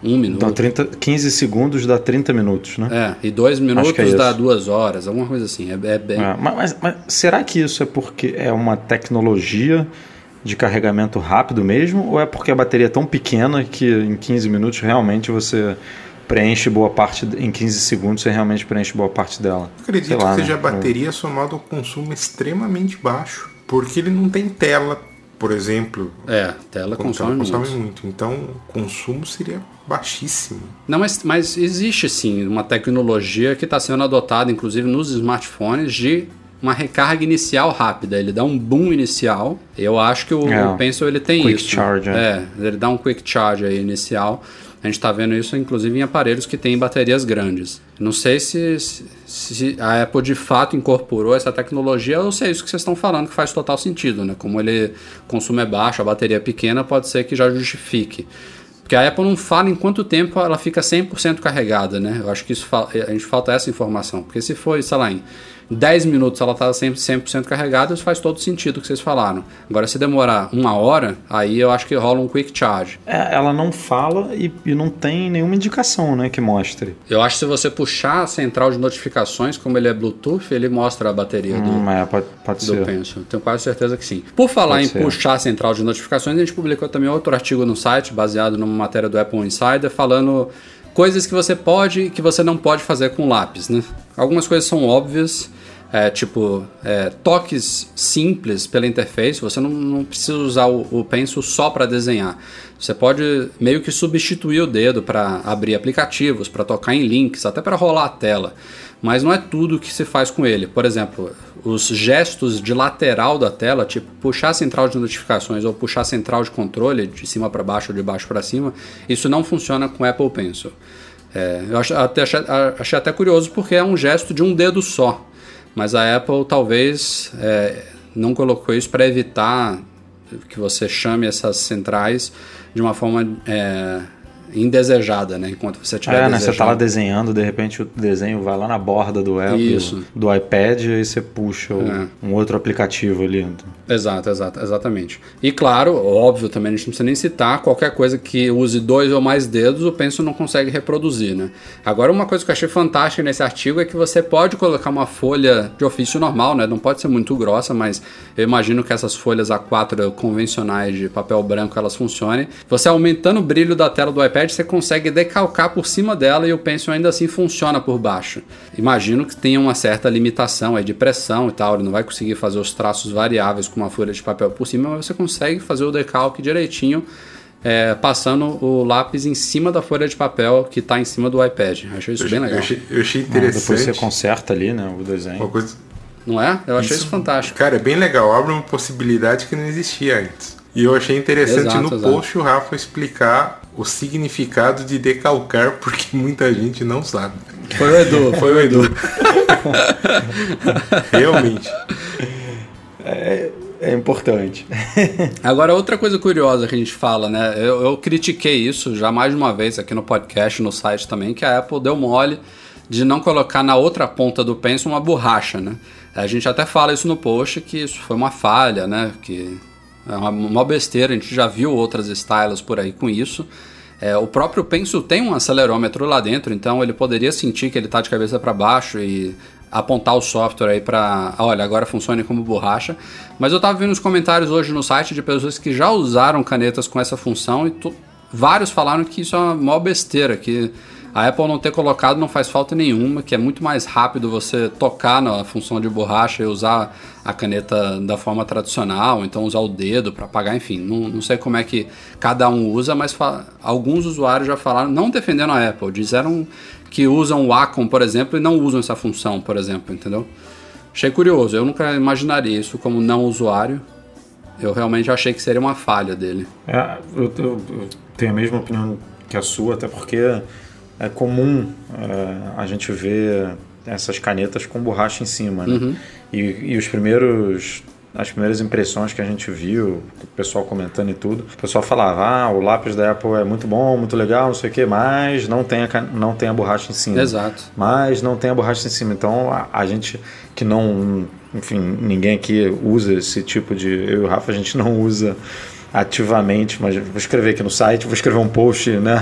Um minuto. Então 30, 15 segundos dá 30 minutos, né? É, e dois minutos é dá duas horas, alguma coisa assim. É, é bem... É, mas, mas, mas, será que isso é porque é uma tecnologia de carregamento rápido mesmo? Ou é porque a bateria é tão pequena que em 15 minutos realmente você preenche boa parte, em 15 segundos você realmente preenche boa parte dela? acredito lá, que seja né? a bateria somada ao consumo extremamente baixo. Porque ele não tem tela por exemplo. É, tela consome, consome muito. muito. Então, o consumo seria baixíssimo. Não, mas, mas existe sim uma tecnologia que está sendo adotada, inclusive nos smartphones, de uma recarga inicial rápida. Ele dá um boom inicial. Eu acho que o, É, o Pencil ele tem quick isso. charge, é. é, ele dá um quick charge aí inicial. A gente está vendo isso, inclusive, em aparelhos que têm baterias grandes. Não sei se, se, se a Apple de fato incorporou essa tecnologia ou se é isso que vocês estão falando que faz total sentido, né? Como ele consumo é baixo, a bateria é pequena, pode ser que já justifique. Porque a Apple não fala em quanto tempo ela fica 100% carregada, né? Eu acho que isso a gente falta essa informação. Porque se for, sei lá, em 10 minutos ela está sempre 100% carregada, isso faz todo sentido o que vocês falaram. Agora, se demorar uma hora, aí eu acho que rola um quick charge. É, ela não fala e, e não tem nenhuma indicação né, que mostre. Eu acho que se você puxar a central de notificações, como ele é Bluetooth, ele mostra a bateria do, Hum, é, pode, pode do ser. Pencil. Tenho quase certeza que sim. Por falar Pode em ser. puxar a central de notificações, a gente publicou também outro artigo no site, baseado numa matéria do Apple Insider, falando coisas que você pode e que você não pode fazer com lápis, né? Algumas coisas são óbvias, é, tipo é, toques simples pela interface, você não, não precisa usar o, o Pencil só para desenhar. Você pode meio que substituir o dedo para abrir aplicativos, para tocar em links, até para rolar a tela. Mas não é tudo que se faz com ele. Por exemplo, os gestos de lateral da tela, tipo puxar a central de notificações ou puxar a central de controle de cima para baixo ou de baixo para cima, isso não funciona com Apple Pencil. É, eu até, achei, achei até curioso porque é um gesto de um dedo só. Mas a Apple talvez é, não colocou isso para evitar que você chame essas centrais de uma forma é, indesejada, né? Enquanto você estiver É, né? desejando. Você tá lá desenhando, de repente o desenho vai lá na borda do, Apple, Isso. do iPad e você puxa É. um outro aplicativo ali. Exato, exato, exatamente. E claro, óbvio também, a gente não precisa nem citar, qualquer coisa que use dois ou mais dedos, o Pencil não consegue reproduzir, né? Agora, uma coisa que eu achei fantástica nesse artigo é que você pode colocar uma folha de ofício normal, né? Não pode ser muito grossa, mas eu imagino que essas folhas A4 convencionais de papel branco, elas funcionem. Você aumentando o brilho da tela do iPad, você consegue decalcar por cima dela e o Pencil ainda assim funciona por baixo. Imagino que tenha uma certa limitação aí de pressão e tal, ele não vai conseguir fazer os traços variáveis com uma folha de papel por cima, mas você consegue fazer o decalque direitinho, é, passando o lápis em cima da folha de papel que está em cima do iPad. Achei isso bem Eu legal. achei, eu achei Ah, depois você interessante. conserta ali, né, o Uma desenho. coisa, Não é? Eu achei isso, fantástico. Cara, é bem legal. Abre uma possibilidade que não existia antes. E eu achei interessante Exato, no exato. post o Rafa explicar o significado de decalcar, porque muita gente não sabe. Foi o Edu, foi o Edu. Realmente. É importante. Agora, outra coisa curiosa que a gente fala, né? Eu, eu critiquei isso já mais de uma vez aqui no podcast, no site também, que a Apple deu mole de não colocar na outra ponta do Pencil uma borracha, né? A gente até fala isso no post, que isso foi uma falha, né? Que é uma, uma besteira, a gente já viu outras stylus por aí com isso. É, o próprio Pencil tem um acelerômetro lá dentro, então ele poderia sentir que ele está de cabeça para baixo e apontar o software aí para, olha, agora funcione como borracha. Mas eu estava vendo os comentários hoje no site de pessoas que já usaram canetas com essa função e vários falaram que isso é uma maior besteira, que a Apple não ter colocado não faz falta nenhuma, que é muito mais rápido você tocar na função de borracha e usar a caneta da forma tradicional, então usar o dedo para apagar, enfim. Não, não sei como é que cada um usa, mas alguns usuários já falaram, não defendendo a Apple, disseram que usam o Wacom, por exemplo, e não usam essa função, por exemplo, entendeu? Achei curioso, eu nunca imaginaria isso como não usuário. Eu realmente achei que seria uma falha dele. É, eu, eu- eu tenho a mesma opinião que a sua, até porque é comum é, a gente ver essas canetas com borracha em cima, né? E, e os primeiros as primeiras impressões que a gente viu, o pessoal comentando e tudo, o pessoal falava, ah, o lápis da Apple é muito bom, muito legal, não sei o que, mas não tem a, não tem a borracha em cima. Exato. Mas não tem a borracha em cima. Então a, a gente que não, enfim, ninguém aqui usa esse tipo de. Eu e o Rafa, a gente não usa ativamente, mas vou escrever aqui no site, vou escrever um post, né?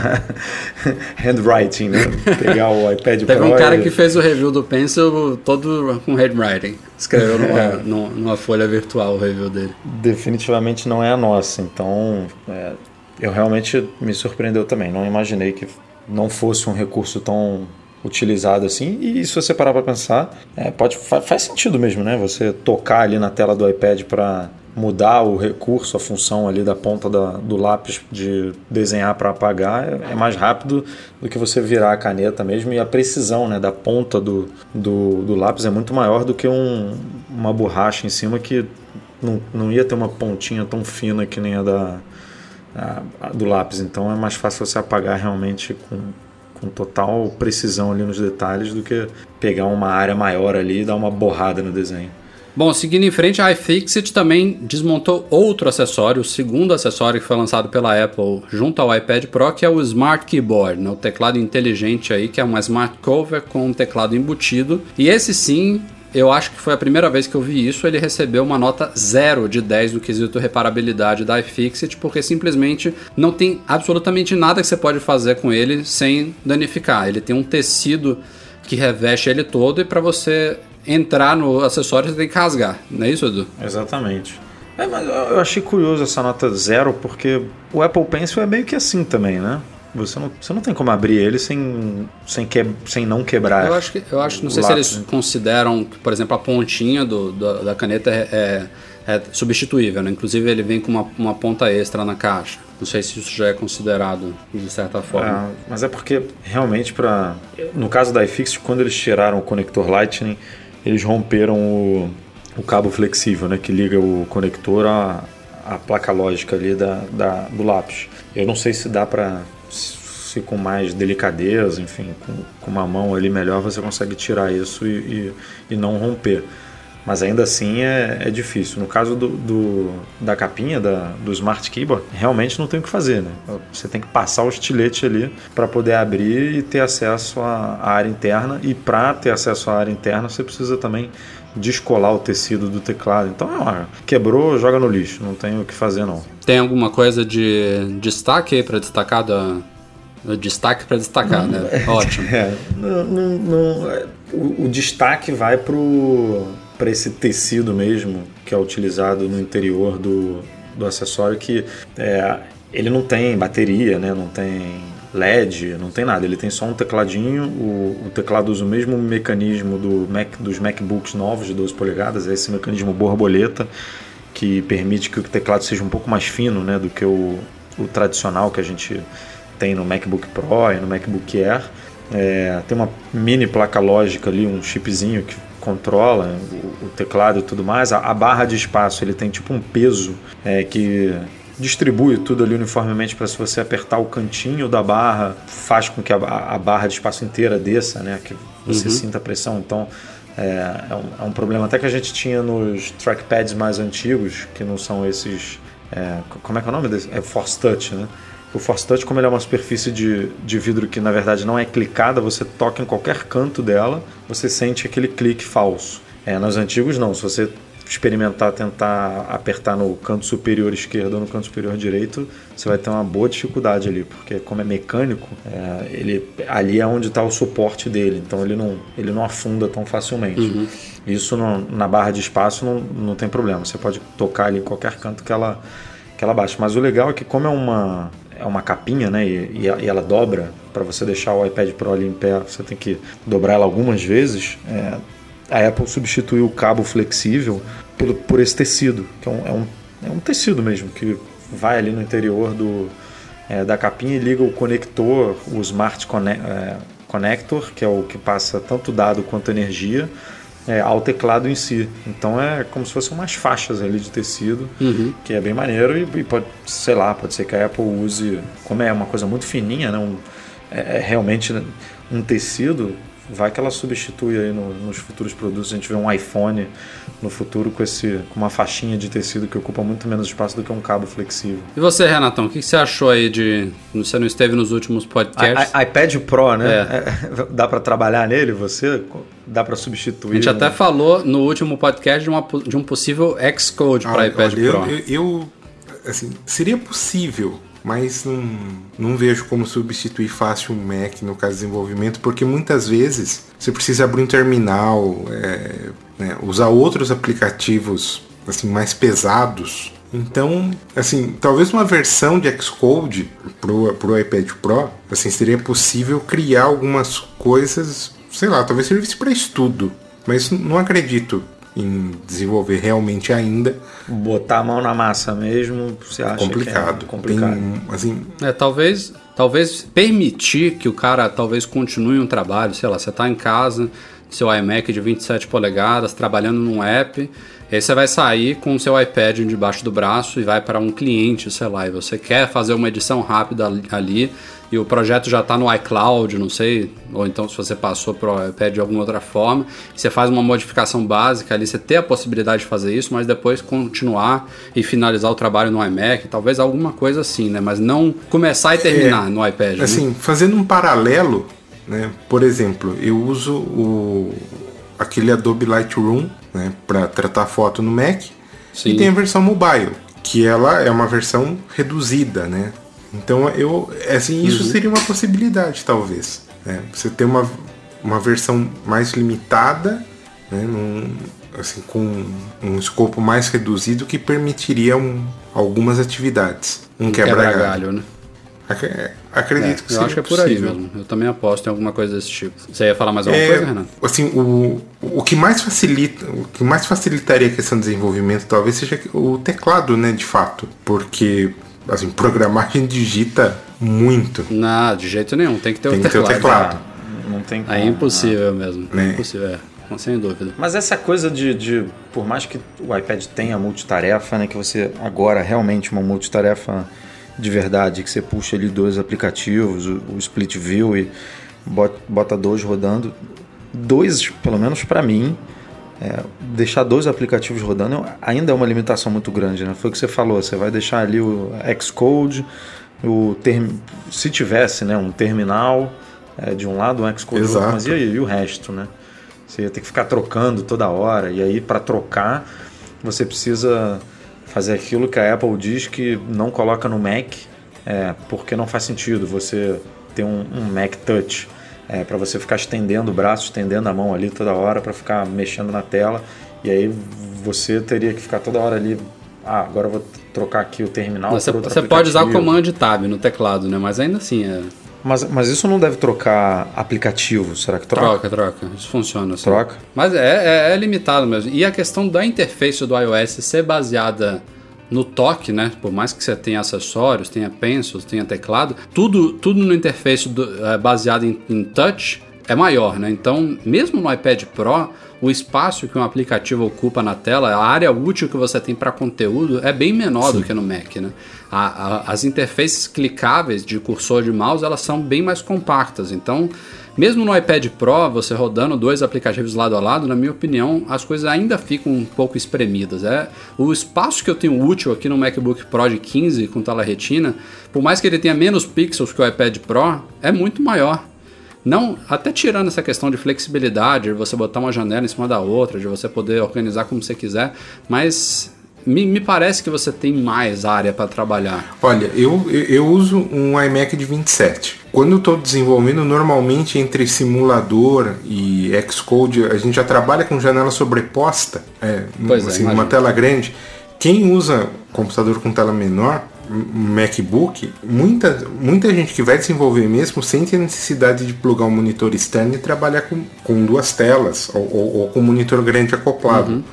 Handwriting, né? Pegar o iPad Teve Pro um cara e- que fez o review do Pencil todo com handwriting. Escreveu numa, É. numa, folha virtual o review dele. definitivamente não é a nossa. Então, é, eu realmente me surpreendeu também. Não imaginei que não fosse um recurso tão utilizado assim. E se você parar para pensar, é, pode fa- faz sentido mesmo, né? Você tocar ali na tela do iPad para mudar o recurso, a função ali da ponta da- do lápis de desenhar para apagar é, é mais rápido do que você virar a caneta mesmo e a precisão né, da ponta do, do, do lápis é muito maior do que um, uma borracha em cima que não, não ia ter uma pontinha tão fina que nem a da a, a do lápis. Então é mais fácil você apagar realmente com, com total precisão ali nos detalhes do que pegar uma área maior ali e dar uma borrada no desenho. Bom, seguindo em frente, a iFixit também desmontou outro acessório, o segundo acessório que foi lançado pela Apple junto ao iPad Pro, que é o Smart Keyboard, né? o teclado inteligente aí, que é uma Smart Cover com um teclado embutido. E esse sim eu acho que foi a primeira vez que eu vi isso, ele recebeu uma nota 0 de 10 no quesito reparabilidade da iFixit, porque simplesmente não tem absolutamente nada que você pode fazer com ele sem danificar. Ele tem um tecido que reveste ele todo e para você entrar no acessório você tem que rasgar, não é isso, Edu? Exatamente. É, mas eu achei curioso essa nota zero, porque o Apple Pencil é meio que assim também, né? Você não, você não tem como abrir ele sem, sem, que, sem não quebrar. Eu acho que eu acho, não sei lápis, se eles consideram que, por exemplo, a pontinha do, do da caneta é, é, é, substituível, né? Inclusive ele vem com uma, uma ponta extra na caixa. Não sei se isso já é considerado de certa forma. É, mas é porque realmente para no caso da iFixit, quando eles tiraram o conector Lightning, eles romperam o, o cabo flexível, né, que liga o conector à, à placa lógica ali da, da, do lápis. Eu não sei se dá para se com mais delicadeza, enfim, com, com, uma mão ali melhor você consegue tirar isso e, e, e não romper. Mas ainda assim é, é difícil. No caso do, do, da capinha da, do Smart Keyboard, realmente não tem o que fazer. Né? Você tem que passar o estilete ali para poder abrir e ter acesso à, à área interna. E para ter acesso à área interna, você precisa também descolar o tecido do teclado. Então, ó, quebrou, joga no lixo. Não tem o que fazer, não. Tem alguma coisa de destaque aí para destacar da, Destaque para destacar, né? É, Ótimo. É, não, não, não, é, o, o, destaque vai para esse tecido mesmo que é utilizado no interior do, do acessório que é, ele não tem bateria, né? não tem LED, não tem nada. Ele tem só um tecladinho. O, o teclado usa o mesmo mecanismo do Mac, dos MacBooks novos de 12 polegadas, é esse mecanismo borboleta que permite que o teclado seja um pouco mais fino né, do que o, o tradicional que a gente tem no MacBook Pro e no MacBook Air. É, tem uma mini placa lógica ali, um chipzinho que controla o, o teclado e tudo mais. A, a, barra de espaço ele tem tipo um peso é, que distribui tudo ali uniformemente para se você apertar o cantinho da barra faz com que a, a barra de espaço inteira desça, né? Que você uhum. sinta a pressão. Então é, é, um, é, um, problema até que a gente tinha nos trackpads mais antigos, que não são esses. É, como é que é o nome desse? É Force Touch, né? O Force Touch, como ele é uma superfície de, de vidro que na verdade não é clicada, você toca em qualquer canto dela, você sente aquele clique falso. É, nos antigos não, se você experimentar tentar apertar no canto superior esquerdo ou no canto superior direito, você vai ter uma boa dificuldade ali, porque como é mecânico, é, ele ali é onde está o suporte dele, então ele não, ele não afunda tão facilmente. Uhum. Isso no, na barra de espaço não, não tem problema, você pode tocar ali em qualquer canto que ela, que ela baixa. Mas o legal é que como é uma, é uma capinha, né? E, e ela dobra para você deixar o iPad Pro ali em pé, você tem que dobrar ela algumas vezes. É, a Apple substituiu o cabo flexível por, por esse tecido, que é um, é um, é um tecido mesmo, que vai ali no interior do, é, da capinha e liga o conector, o Smart é, Connector, que é o que passa tanto dado quanto energia, é, ao teclado em si. Então é como se fossem umas faixas ali de tecido, uhum. que é bem maneiro e, e, pode, sei lá, pode ser que a Apple use, como é uma coisa muito fininha, né, um, é, é realmente um tecido, vai que ela substitui aí no, nos futuros produtos. A gente vê um iPhone no futuro com, esse, com uma faixinha de tecido que ocupa muito menos espaço do que um cabo flexível. E você, Renatão, o que você achou aí de. Você não esteve nos últimos podcasts? I, I, iPad Pro, né? É. É, dá para trabalhar nele? Você dá para substituir? A gente até falou no último podcast de, uma, de um possível Xcode ah, para iPad olha, Pro. Eu, eu, assim, seria possível mas não, não vejo como substituir fácil um Mac no caso de desenvolvimento, porque muitas vezes você precisa abrir um terminal, é, né, usar outros aplicativos assim mais pesados. Então, assim, talvez uma versão de Xcode pro, pro iPad Pro, assim, seria possível criar algumas coisas, sei lá, talvez servisse para estudo, mas não acredito em desenvolver realmente ainda. Botar a mão na massa mesmo, você acha complicado. que é complicado. Tem, assim... É, talvez, talvez permitir que o cara talvez continue um trabalho, sei lá, você está em casa, seu iMac de 27 polegadas, trabalhando num app. Aí você vai sair com o seu iPad debaixo do braço e vai para um cliente, sei lá, e você quer fazer uma edição rápida ali e o projeto já está no iCloud, não sei, ou então se você passou para o iPad de alguma outra forma, você faz uma modificação básica ali, você tem a possibilidade de fazer isso, mas depois continuar e finalizar o trabalho no iMac, talvez alguma coisa assim, né? Mas não começar e terminar é, no iPad. Assim, né? fazendo um paralelo, né? Por exemplo, eu uso o aquele Adobe Lightroom, né, para tratar foto no Mac, Sim. e tem a versão mobile, que ela é uma versão reduzida, né? Então eu, assim, isso uhum. seria uma possibilidade, talvez. Né? Você ter uma, uma versão mais limitada, né? Num, assim, com um escopo mais reduzido que permitiria um, algumas atividades. Um, um quebra-galho, quebra né? Acredito é, que Eu acho que é por possível. aí mesmo. Eu também aposto em alguma coisa desse tipo. Você ia falar mais alguma é, coisa, Renato? Assim, o, o que mais facilita, o que mais facilitaria a questão do desenvolvimento talvez seja o teclado, né, de fato. Porque assim, gente digita muito. Não, de jeito nenhum, tem que ter tem o teclado. Ter o teclado. Ah, não tem como. Aí é impossível mesmo. É. é impossível, é. Sem dúvida. Mas essa coisa de, de, por mais que o iPad tenha multitarefa, né, que você agora realmente uma multitarefa de verdade, que você puxa ali dois aplicativos, o, o Split View e bota, bota dois rodando, dois, pelo menos para mim, é, deixar dois aplicativos rodando ainda é uma limitação muito grande, né? Foi o que você falou, você vai deixar ali o Xcode, o term... se tivesse né, um terminal é, de um lado, um Xcode outro, mas e, e o resto, né? Você ia ter que ficar trocando toda hora, e aí para trocar você precisa fazer aquilo que a Apple diz que não coloca no Mac, é, porque não faz sentido você ter um, um Mac Touch é, para você ficar estendendo o braço, estendendo a mão ali toda hora para ficar mexendo na tela. E aí você teria que ficar toda hora ali. Ah, agora eu vou trocar aqui o terminal. Você, você pode usar o comando Tab no teclado, né? Mas ainda assim é. Mas, mas isso não deve trocar aplicativo, será que troca? Troca, troca. Isso funciona. Assim. Troca? Mas é, é, é limitado mesmo. E a questão da interface do iOS ser baseada no toque, né? Por mais que você tenha acessórios, tenha pencils, tenha teclado, tudo, tudo no interface do, é, baseado em, em touch é maior, né? Então, mesmo no iPad Pro, o espaço que um aplicativo ocupa na tela, a área útil que você tem para conteúdo é bem menor Sim. do que no Mac, né? A, a, as interfaces clicáveis de cursor de mouse, elas são bem mais compactas, então mesmo no iPad Pro, você rodando dois aplicativos lado a lado, na minha opinião, as coisas ainda ficam um pouco espremidas. É o espaço que eu tenho útil aqui no MacBook Pro de 15 com tela retina, por mais que ele tenha menos pixels que o iPad Pro, é muito maior. Não, até tirando essa questão de flexibilidade, de você botar uma janela em cima da outra, de você poder organizar como você quiser, mas me, me parece que você tem mais área para trabalhar. Olha, eu, eu uso um iMac de 27. Quando eu estou desenvolvendo, normalmente entre simulador e Xcode, a gente já trabalha com janela sobreposta, é, pois assim, é, numa tela grande. Quem usa computador com tela menor, MacBook, muita, muita gente que vai desenvolver mesmo sente a necessidade de plugar um monitor externo e trabalhar com, com duas telas ou, ou, ou com um monitor grande acoplado. Uhum.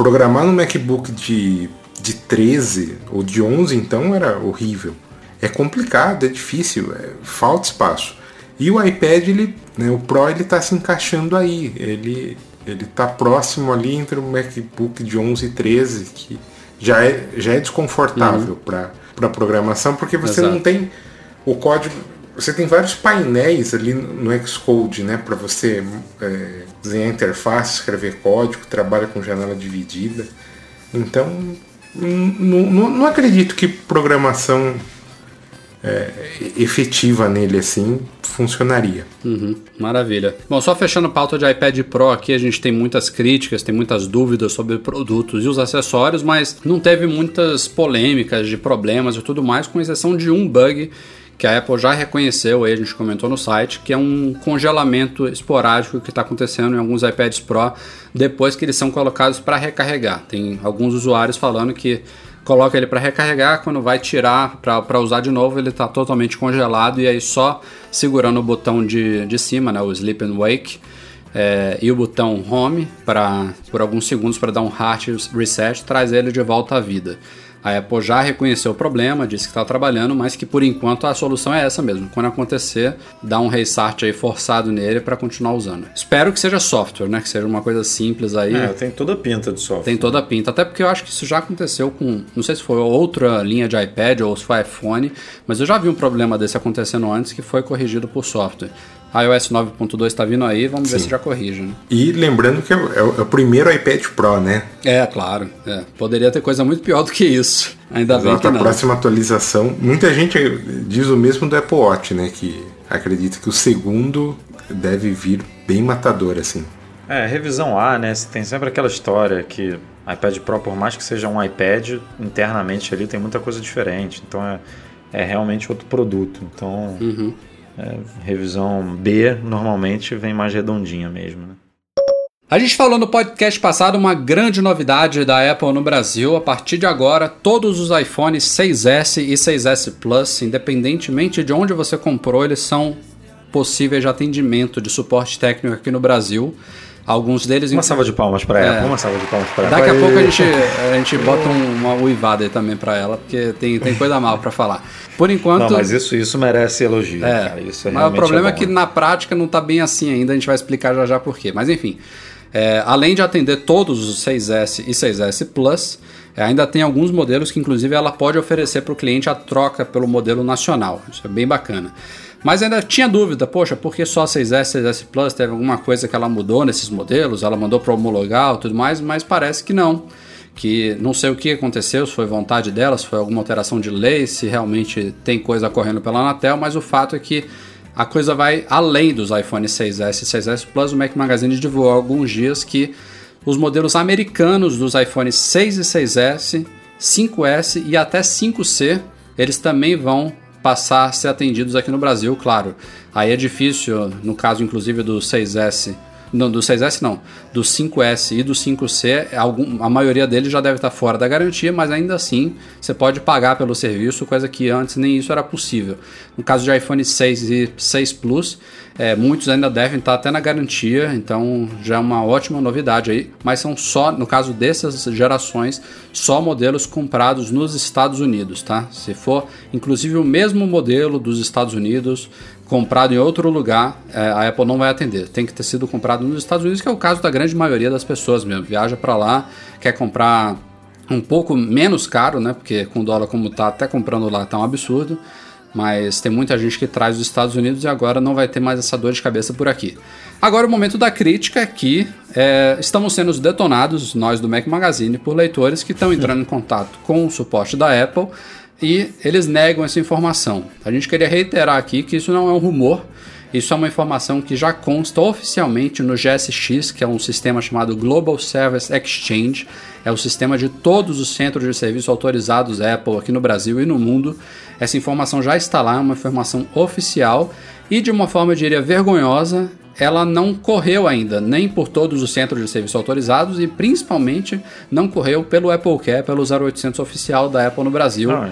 Programar no MacBook de, de 13 ou de 11, então, era horrível. É complicado, é difícil, é, falta espaço. E o iPad, ele, né, o Pro, ele está se encaixando aí. Ele ele está próximo ali entre o MacBook de 11 e 13, que já é, já é desconfortável uhum. para programação, porque você Exato. não tem o código. Você tem vários painéis ali no Xcode, né, para você é, desenhar interface, escrever código, trabalha com janela dividida. Então, não, acredito que programação é, efetiva nele assim funcionaria. Uhum, maravilha. Bom, só fechando a pauta de iPad Pro aqui, a gente tem muitas críticas, tem muitas dúvidas sobre produtos e os acessórios, mas não teve muitas polêmicas de problemas e tudo mais, com exceção de um bug que a Apple já reconheceu, aí a gente comentou no site, que é um congelamento esporádico que está acontecendo em alguns iPads Pro depois que eles são colocados para recarregar. Tem alguns usuários falando que coloca ele para recarregar, quando vai tirar para usar de novo, ele está totalmente congelado e aí só segurando o botão de, de cima, né, o Sleep and Wake, é, e o botão Home para por alguns segundos para dar um hard reset, traz ele de volta à vida. A Apple já reconheceu o problema, disse que está trabalhando, mas que por enquanto a solução é essa mesmo. Quando acontecer, dá um restart aí forçado nele para continuar usando. Espero que seja software, né? Que seja uma coisa simples aí. É, tem toda a pinta de software. Tem toda a pinta, até porque eu acho que isso já aconteceu com, não sei se foi outra linha de iPad ou se foi iPhone, mas eu já vi um problema desse acontecendo antes que foi corrigido por software iOS 9.2 está vindo aí, vamos Sim. ver se já corrige. Né? E lembrando que é o, é o, primeiro iPad Pro, né? É, claro. É. Poderia ter coisa muito pior do que isso. Ainda Exato, bem que não. A próxima atualização, muita gente diz o mesmo do Apple Watch, né? Que acredita que o segundo deve vir bem matador, assim. É, revisão A, né? Tem sempre aquela história que iPad Pro, por mais que seja um iPad, internamente ali tem muita coisa diferente. Então é, é realmente outro produto. Então. Uhum é, revisão B normalmente vem mais redondinha mesmo. Né? A gente falou no podcast passado uma grande novidade da Apple no Brasil. A partir de agora, todos os iPhones 6S e 6S Plus, independentemente de onde você comprou, eles são possíveis de atendimento de suporte técnico aqui no Brasil. Alguns deles. Uma salva de palmas para ela. É. Uma salva de palmas para ela. Daqui a pouco a gente, a gente bota um, uma uivada aí também para ela, porque tem, tem coisa mal para falar. Por enquanto. Não, mas isso, isso merece elogio. É, cara. Isso é mas o problema é, é, que na prática não tá bem assim ainda, a gente vai explicar já já por quê. Mas enfim. É, além de atender todos os 6S e 6S Plus, é, ainda tem alguns modelos que, inclusive, ela pode oferecer para o cliente a troca pelo modelo nacional. Isso é bem bacana. Mas ainda tinha dúvida, poxa, por que só 6S, 6S Plus? Teve alguma coisa que ela mudou nesses modelos? Ela mandou para homologar e tudo mais, mas parece que não. Que não sei o que aconteceu, se foi vontade dela, se foi alguma alteração de lei, se realmente tem coisa correndo pela Anatel, mas o fato é que a coisa vai além dos iPhone 6S e 6S Plus. O Mac Magazine divulgou há alguns dias que os modelos americanos dos iPhones 6 e 6S, 5S e até 5C, eles também vão passar a ser atendidos aqui no Brasil, claro. Aí é difícil, no caso inclusive do 6S, não, do 6S não, do 5S e do 5C, algum, a maioria deles já deve estar fora da garantia, mas ainda assim você pode pagar pelo serviço, coisa que antes nem isso era possível. No caso de iPhone 6 e 6 Plus, é, muitos ainda devem estar até na garantia, então já é uma ótima novidade aí, mas são só, no caso dessas gerações, só modelos comprados nos Estados Unidos, tá? Se for inclusive o mesmo modelo dos Estados Unidos, comprado em outro lugar, é, a Apple não vai atender. Tem que ter sido comprado nos Estados Unidos, que é o caso da grande maioria das pessoas mesmo. Viaja para lá, quer comprar um pouco menos caro, né? Porque com o dólar como tá, até comprando lá tá um absurdo. Mas tem muita gente que traz dos Estados Unidos e agora não vai ter mais essa dor de cabeça por aqui. Agora o momento da crítica é que é, estamos sendo detonados, nós do Mac Magazine, por leitores que estão entrando em contato com o suporte da Apple e eles negam essa informação. A gente queria reiterar aqui que isso não é um rumor, isso é uma informação que já consta oficialmente no GSX, que é um sistema chamado Global Service Exchange, é o sistema de todos os centros de serviço autorizados Apple aqui no Brasil e no mundo. Essa informação já está lá, é uma informação oficial e de uma forma, eu diria, vergonhosa, ela não correu ainda, nem por todos os centros de serviço autorizados e principalmente não correu pelo Apple Care, pelo 0800 oficial da Apple no Brasil. Ah,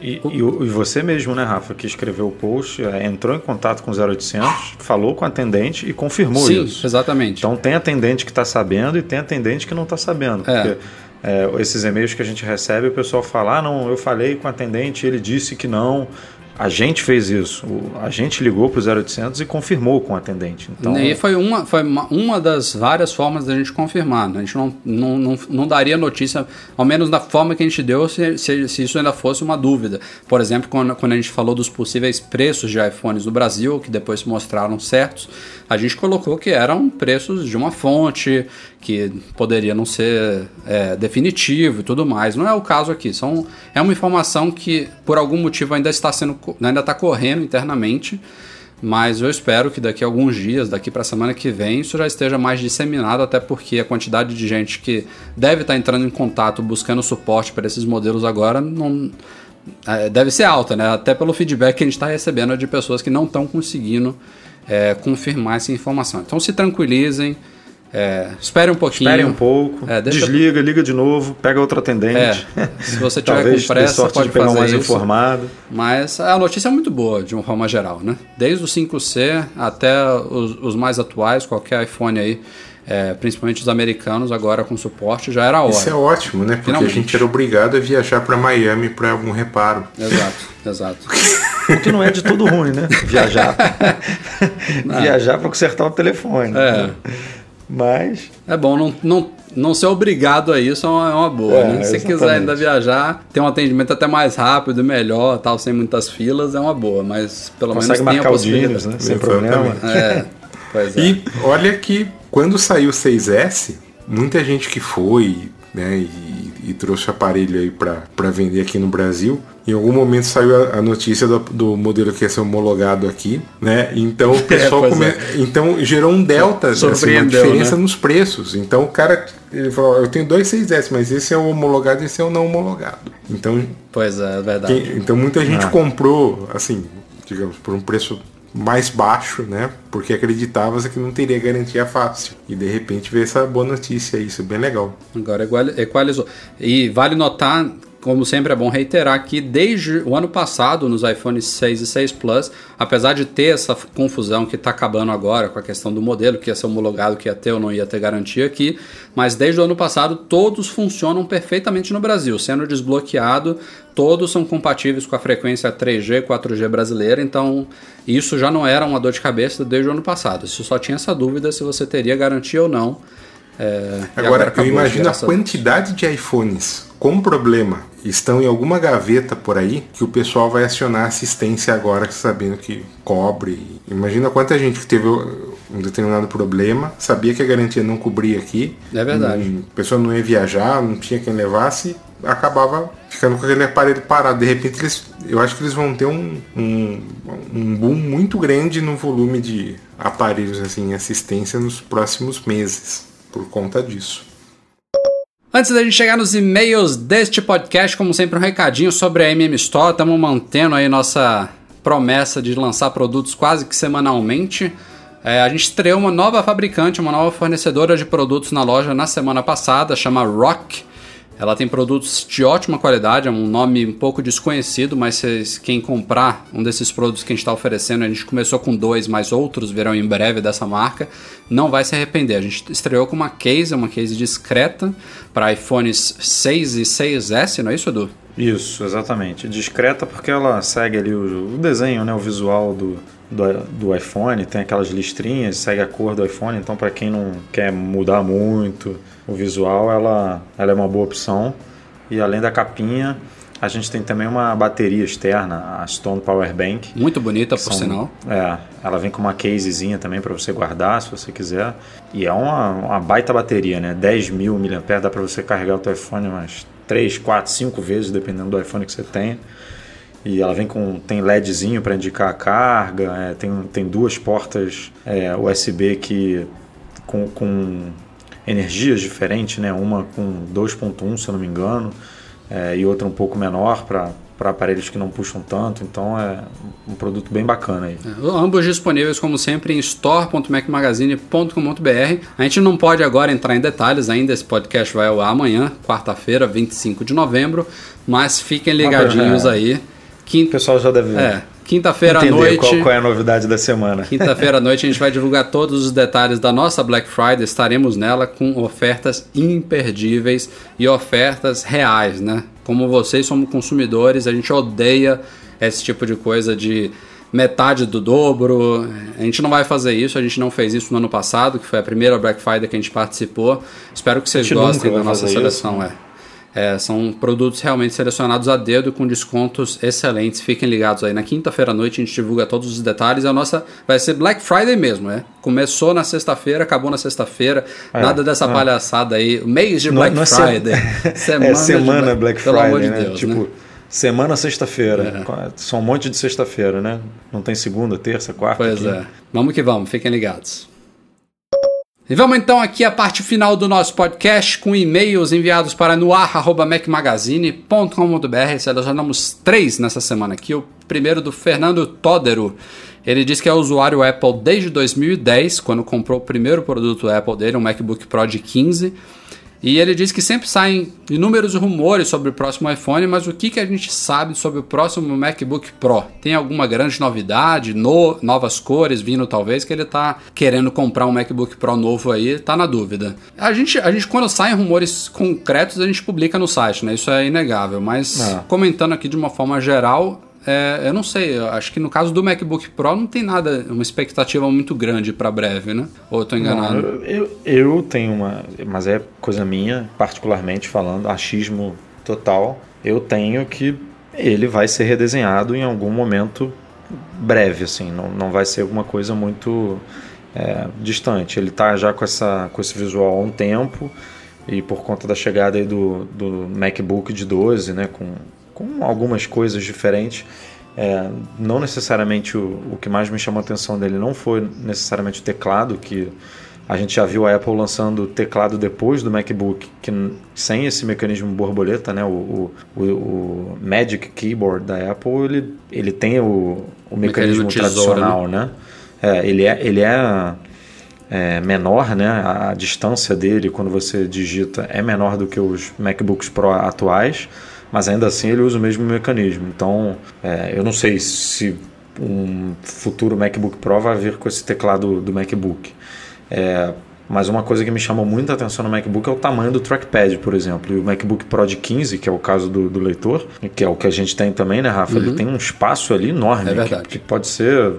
e, e, e, você mesmo, né, Rafa, que escreveu o post, é, entrou em contato com o 0800, falou com a atendente e confirmou Sim, isso. Sim, exatamente. Então tem atendente que está sabendo e tem atendente que não está sabendo. É. Porque é, esses e-mails que a gente recebe, o pessoal fala: ah, não, eu falei com o atendente, ele disse que não. A gente fez isso. A gente ligou para o 0800 e confirmou com o atendente. Então, e foi uma, foi uma, uma das várias formas da gente confirmar. Né? A gente não, não, não, não daria notícia, ao menos da forma que a gente deu, se, se, se, isso ainda fosse uma dúvida. Por exemplo, quando, quando a gente falou dos possíveis preços de iPhones no Brasil, que depois se mostraram certos, a gente colocou que eram preços de uma fonte, que poderia não ser é, definitivo e tudo mais. Não é o caso aqui. São, é uma informação que, por algum motivo, ainda está sendo ainda está correndo internamente. Mas eu espero que daqui a alguns dias, daqui para a semana que vem, isso já esteja mais disseminado, até porque a quantidade de gente que deve estar tá entrando em contato buscando suporte para esses modelos agora não, é, deve ser alta, né? Até pelo feedback que a gente está recebendo de pessoas que não estão conseguindo é, confirmar essa informação. Então se tranquilizem, É, espere um pouquinho. Espere um pouco, É, deixa- desliga, liga de novo, pega outra atendente. É, se você tiver Talvez com pressa, sorte pode de pegar um fazer mais isso. informado. Mas a notícia é muito boa, de uma forma geral, né? Desde o 5C até os, os mais atuais, qualquer iPhone aí, é, principalmente os americanos, agora com suporte, já era a hora. Isso é ótimo, né? Porque Finalmente. a gente era obrigado a viajar para Miami para algum reparo. Exato, exato. O que não é de tudo ruim, né? Viajar. Viajar para consertar o telefone. É. Mas É bom não, não, não ser obrigado a isso, é uma, é uma boa, É, né? Se quiser ainda viajar, ter um atendimento até mais rápido, melhor, tal, sem muitas filas, é uma boa, mas pelo consegue menos tem a possibilidade. Diniz, né? Sem problema. É, pois é. E olha que quando saiu o 6S, muita gente que foi né, e, e trouxe o aparelho aí para vender aqui no Brasil, em algum momento saiu a, a notícia do, do modelo que ia ser homologado aqui, né? Então o pessoal pois come- é. então gerou um delta, assim, uma diferença né? nos preços. Então o cara ele falou, eu tenho dois 6S, mas esse é o homologado, esse é o não homologado. Então Pois é, é verdade. quem- então muita gente Ah. comprou, assim, digamos, por um preço mais baixo, né? Porque acreditava que não teria garantia fácil. E de repente veio essa boa notícia aí, isso é bem legal. Agora equali- equalizou. E vale notar, como sempre é bom reiterar, que desde o ano passado, nos iPhones 6 e 6 Plus, apesar de ter essa confusão que está acabando agora com a questão do modelo, que ia ser homologado, que ia ter ou não ia ter garantia aqui, mas desde o ano passado todos funcionam perfeitamente no Brasil, sendo desbloqueado, todos são compatíveis com a frequência 3G, 4G brasileira, então isso já não era uma dor de cabeça desde o ano passado. Isso só tinha essa dúvida se você teria garantia ou não. É, e Agora, eu imagino a quantidade de iPhones com problema estão em alguma gaveta por aí que o pessoal vai acionar assistência agora, sabendo que cobre. Imagina quanta gente que teve um determinado problema, sabia que a garantia não cobria aqui. É verdade. hum, A pessoa não ia viajar, não tinha quem levasse, acabava ficando com aquele aparelho parado. De repente, eles, eu acho que eles vão ter um, um, um boom muito grande no volume de aparelhos assim, em assistência nos próximos meses, por conta disso. Antes da gente chegar nos e-mails deste podcast, como sempre, um recadinho sobre a MM Store. Estamos mantendo aí nossa promessa de lançar produtos quase que semanalmente. É, a gente estreou uma nova fabricante, uma nova fornecedora de produtos na loja na semana passada, chama Rock. Ela tem produtos de ótima qualidade, é um nome um pouco desconhecido, mas quem comprar um desses produtos que a gente está oferecendo, a gente começou com dois, mas outros virão em breve dessa marca, não vai se arrepender. A gente estreou com uma case, uma case discreta para iPhones 6 e 6S, não é isso, Edu? Isso, exatamente. Discreta porque ela segue ali o, o desenho, né, o visual do, do, do iPhone, tem aquelas listrinhas, segue a cor do iPhone, então para quem não quer mudar muito o visual, ela, ela é uma boa opção. E além da capinha, a gente tem também uma bateria externa, a Stone Power Bank. Muito bonita, por São- sinal. É, ela vem com uma casezinha também para você guardar, se você quiser. E é uma, uma baita bateria, né? 10 mil mAh, dá para você carregar o teu iPhone umas 3, 4, 5 vezes, dependendo do iPhone que você tenha. E ela vem com tem LEDzinho para indicar a carga, é, tem, tem duas portas é, USB que com, com energias diferentes, né? Uma com 2.1, se eu não me engano, é, e outra um pouco menor para para aparelhos que não puxam tanto, então é um produto bem bacana aí. Ambos disponíveis, como sempre, em store.macmagazine.com.br. A gente não pode agora entrar em detalhes ainda, esse podcast vai ao ar amanhã, quarta-feira, 25 de novembro, mas fiquem ligadinhos é. aí. O Quinta, pessoal já deve é, quinta-feira à noite. qual, qual é a novidade da semana. Quinta-feira à noite a gente vai divulgar todos os detalhes da nossa Black Friday. Estaremos nela com ofertas imperdíveis e ofertas reais, né? Como vocês somos consumidores, a gente odeia esse tipo de coisa de metade do dobro. A gente não vai fazer isso, a gente não fez isso no ano passado, que foi a primeira Black Friday que a gente participou. Espero que vocês gostem da nossa seleção, isso, é. É, são produtos realmente selecionados a dedo com descontos excelentes. Fiquem ligados aí. Na quinta-feira à noite a gente divulga todos os detalhes. A nossa vai ser Black Friday mesmo, é? Começou na sexta-feira, acabou na sexta-feira. É, Nada dessa é. palhaçada aí. Mês de Não- Black não é se- Friday. é semana de Black Pelo Friday, amor de né? Deus, tipo, né? semana sexta-feira. São um monte de sexta-feira, né? Não tem segunda, terça, quarta. Pois quinta. é. Vamos que vamos, fiquem ligados. E vamos então aqui à parte final do nosso podcast com e-mails enviados para noar.mecmagazine.com.br. Selecionamos três nessa semana aqui. O primeiro do Fernando Todero. Ele diz que é usuário Apple desde 2010, quando comprou o primeiro produto Apple dele, um MacBook Pro de 15 e ele diz que sempre saem inúmeros rumores sobre o próximo iPhone, mas o que, que a gente sabe sobre o próximo MacBook Pro? Tem alguma grande novidade, no, novas cores vindo talvez, que ele está querendo comprar um MacBook Pro novo aí, tá na dúvida. A gente, a gente quando saem rumores concretos, a gente publica no site, né? Isso é inegável, mas é. comentando aqui de uma forma geral, é, eu não sei, eu acho que no caso do MacBook Pro não tem nada, uma expectativa muito grande para breve, né? Ou eu tô enganado? Não, eu, eu tenho uma, mas é coisa minha, particularmente falando, achismo total. Eu tenho que ele vai ser redesenhado em algum momento breve, assim, não, não vai ser alguma coisa muito é, distante. Ele tá já com, essa, com esse visual há um tempo e por conta da chegada do, do MacBook de 12, né, com com algumas coisas diferentes. É, não necessariamente o, o que mais me chamou a atenção dele não foi necessariamente o teclado, que a gente já viu a Apple lançando o teclado depois do MacBook, que sem esse mecanismo borboleta, né, o, o, o Magic Keyboard da Apple, ele, ele tem o, o mecanismo, mecanismo tradicional, né? né? É, ele é, ele é, é, menor, né? A, a distância dele quando você digita é menor do que os MacBooks Pro atuais mas ainda assim ele usa o mesmo mecanismo. Então, é, eu não sei se um futuro MacBook Pro vai vir com esse teclado do MacBook. É, mas uma coisa que me chamou muita atenção no MacBook é o tamanho do trackpad, por exemplo. E o MacBook Pro de 15, que é o caso do, do leitor, que é o que a gente tem também, né, Rafa? Uhum. Ele tem um espaço ali enorme, é que, que, pode ser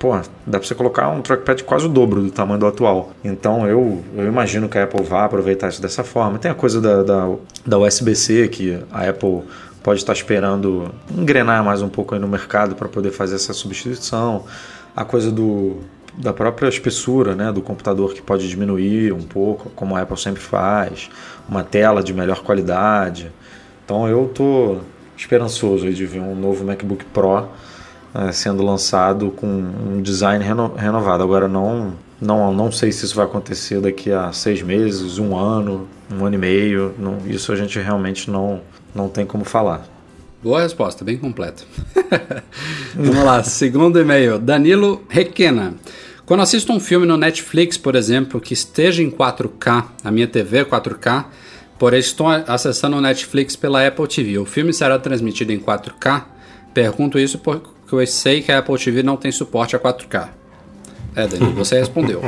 pô, dá para você colocar um trackpad quase o dobro do tamanho do atual. Então eu, eu imagino que a Apple vá aproveitar isso dessa forma. Tem a coisa da, da, da USB-C que a Apple pode estar esperando engrenar mais um pouco no mercado para poder fazer essa substituição. A coisa do, da própria espessura né, do computador que pode diminuir um pouco, como a Apple sempre faz, uma tela de melhor qualidade. Então eu estou esperançoso de ver um novo MacBook Pro sendo lançado com um design reno, renovado. Agora não, não, não sei se isso vai acontecer daqui a seis meses, um ano, um ano e meio. Não, isso a gente realmente não, não tem como falar. Boa resposta, bem completa. Vamos lá, segundo e-mail, Danilo Requena. Quando assisto um filme no Netflix, por exemplo, que esteja em 4K, a minha TV é 4K, porém estou acessando o Netflix pela Apple TV, o filme será transmitido em 4K? Pergunto isso que eu sei que a Apple TV não tem suporte a 4K. É, Danilo, você respondeu.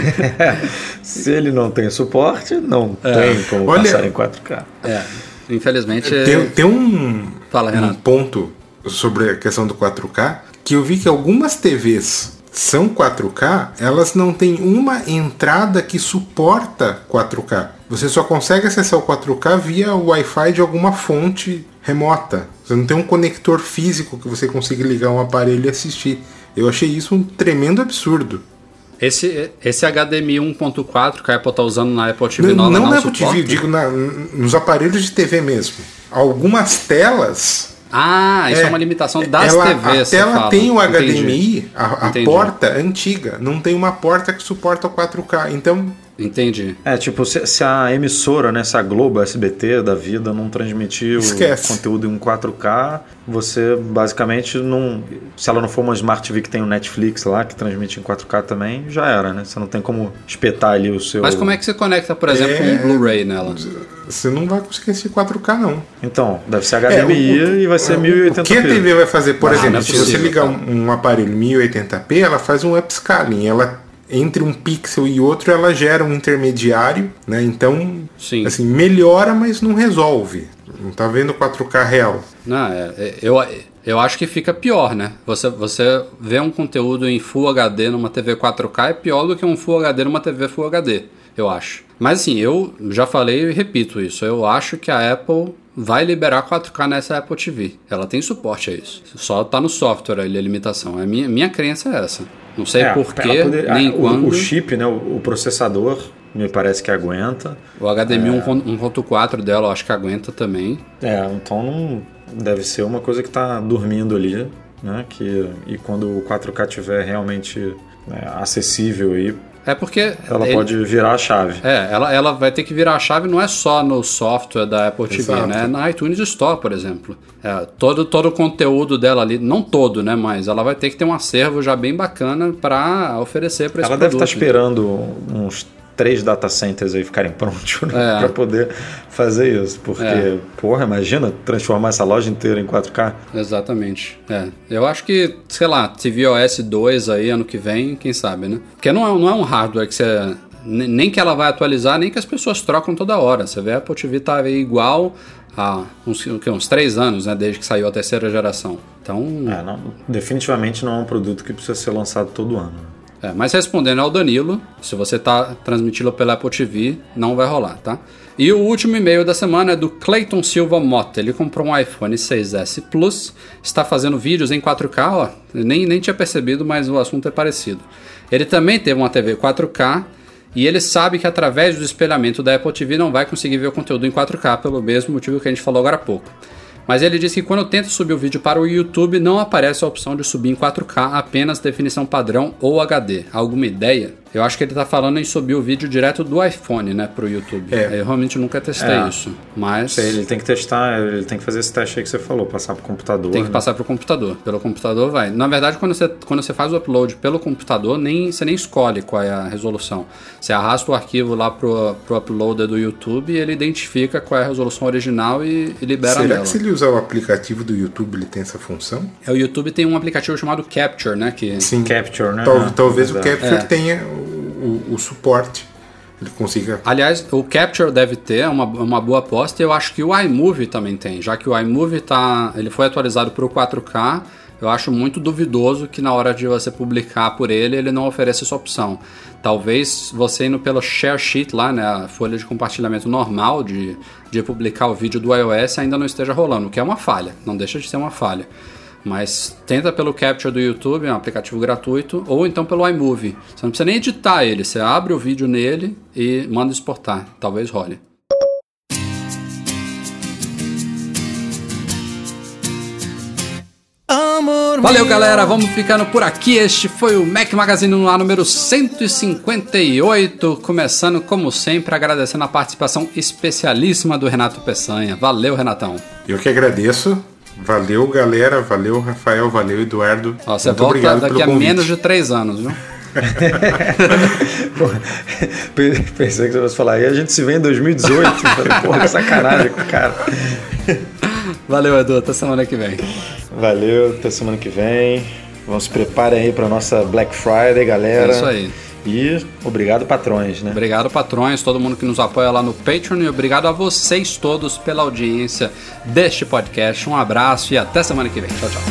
Se ele não tem suporte, não é. tem como Olha, passar em 4K. É, infelizmente. Tem, tem um, Fala, um ponto sobre a questão do 4K que eu vi que algumas TVs são 4K, elas não têm uma entrada que suporta 4K. Você só consegue acessar o 4K via o Wi-Fi de alguma fonte remota. Você não tem um conector físico que você consiga ligar um aparelho e assistir. Eu achei isso um tremendo absurdo. Esse, esse HDMI 1.4 que a Apple está usando na Apple TV não, não, não na Apple TV, digo na, nos aparelhos de TV mesmo. Algumas telas ah, isso é, é uma limitação das ela, TVs. A tela tem o HDMI, a, a porta antiga, não tem uma porta que suporta o 4K. Então Entendi. É, tipo, se, se, a emissora, né, se a Globo, a SBT da vida não transmitir Esquece. o conteúdo em 4K, você basicamente não. Se ela não for uma Smart TV que tem o Netflix lá, que transmite em 4K também, já era, né? Você não tem como espetar ali o seu. Mas como é que você conecta, por exemplo, é... um Blu-ray nela? Você não vai conseguir esse 4K, não. Então, deve ser HDMI é, o, e vai ser 1080p. O que a TV vai fazer, por ah, exemplo, é se você ligar um, um aparelho 1080p, ela faz um upscaling. Ela entre um pixel e outro ela gera um intermediário, né? Então, Sim. assim, melhora, mas não resolve. Não tá vendo 4K real. Não, é, é, eu, eu acho que fica pior, né? Você, você vê um conteúdo em Full HD numa TV 4K é pior do que um Full HD numa TV Full HD, eu acho. Mas assim, eu já falei e repito isso. Eu acho que a Apple vai liberar 4K nessa Apple TV. Ela tem suporte a isso. Só tá no software ali a limitação. A minha, minha crença é essa. Não sei é, porquê, nem a, quando. O, chip, né, o, o, processador, me parece que aguenta. O HDMI é... 1.4 dela, eu acho que aguenta também. É, então não deve ser uma coisa que está dormindo ali, né? Que, e quando o 4K tiver realmente né, acessível aí, É porque. Ela ele- pode virar a chave. É, ela, ela vai ter que virar a chave não é só no software da Apple TV, Exato. né? Na iTunes Store, por exemplo. É, todo, todo o conteúdo dela ali, não todo, né? Mas ela vai ter que ter um acervo já bem bacana para oferecer para esse Ela deve produto. estar esperando uns três data centers aí ficarem prontos né, É. para poder fazer isso. Porque, É. porra, imagina transformar essa loja inteira em 4K. Exatamente. É. Eu acho que, sei lá, tvOS 2 aí ano que vem, quem sabe, né? Porque não é, não é um hardware que você. ne- Nem que ela vai atualizar, nem que as pessoas trocam toda hora. Você vê a Apple TV tá aí igual há uns, uns três anos, né? Desde que saiu a terceira geração. Então. É, não- definitivamente não é um produto que precisa ser lançado todo ano. É, mas respondendo ao Danilo, se você está transmitindo pela Apple TV, não vai rolar, tá? E o último e-mail da semana é do Clayton Silva Mota. Ele comprou um iPhone 6S Plus, está fazendo vídeos em 4K, ó. Nem, nem tinha percebido, mas o assunto é parecido. Ele também teve uma TV 4K e ele sabe que através do espelhamento da Apple TV não vai conseguir ver o conteúdo em 4K, pelo mesmo motivo que a gente falou agora há pouco. Mas ele disse que quando tenta subir o vídeo para o YouTube, não aparece a opção de subir em 4K, apenas definição padrão ou HD. Alguma ideia? Eu acho que ele está falando em subir o vídeo direto do iPhone, né, para o YouTube. É. Eu realmente nunca testei É. isso. Mas ele tem que testar, ele tem que fazer esse teste aí que você falou, passar pro computador. tem que né? passar para o computador. Pelo computador vai. Na verdade, quando você, quando você faz o upload pelo computador, nem, você nem escolhe qual é a resolução. Você arrasta o arquivo lá pro, pro uploader do YouTube e ele identifica qual é a resolução original e, e libera Será nela. que se ele usar o aplicativo do YouTube ele tem essa função? É, o YouTube tem um aplicativo chamado Capture, né? Que Sim. Capture, né? Tal- talvez o Exato. Capture É. tenha o, o- suporte. Ele consiga. Aliás, o Capture deve ter uma, uma boa aposta eu acho que o iMovie também tem, já que o iMovie tá, ele foi atualizado para o 4K. Eu acho muito duvidoso que na hora de você publicar por ele, ele não ofereça essa opção. Talvez você indo pelo share sheet lá, né, a folha de compartilhamento normal de, de publicar o vídeo do iOS ainda não esteja rolando, o que é uma falha, não deixa de ser uma falha. Mas tenta pelo Capture do YouTube, é um aplicativo gratuito, ou então pelo iMovie. Você não precisa nem editar ele, você abre o vídeo nele e manda exportar. Talvez role. Valeu, galera. Vamos ficando por aqui. Este foi o Mac Magazine no ar número 158. Começando, como sempre, agradecendo a participação especialíssima do Renato Peçanha. Valeu, Renatão. Eu que agradeço. Valeu, galera. Valeu, Rafael. Valeu, Eduardo. Ó, você Muito volta daqui a convite. menos de três anos, viu? Pô, Pensei que você fosse falar, e a gente se vê em 2018. Falei, porra, que sacanagem com o cara. Valeu, Edu. Até semana que vem. Valeu, até semana que vem. Vamos se preparem aí para nossa Black Friday, galera. É isso aí. E obrigado, patrões, né? Obrigado, patrões, todo mundo que nos apoia lá no Patreon e obrigado a vocês todos pela audiência deste podcast. Um abraço e até semana que vem. Tchau, tchau.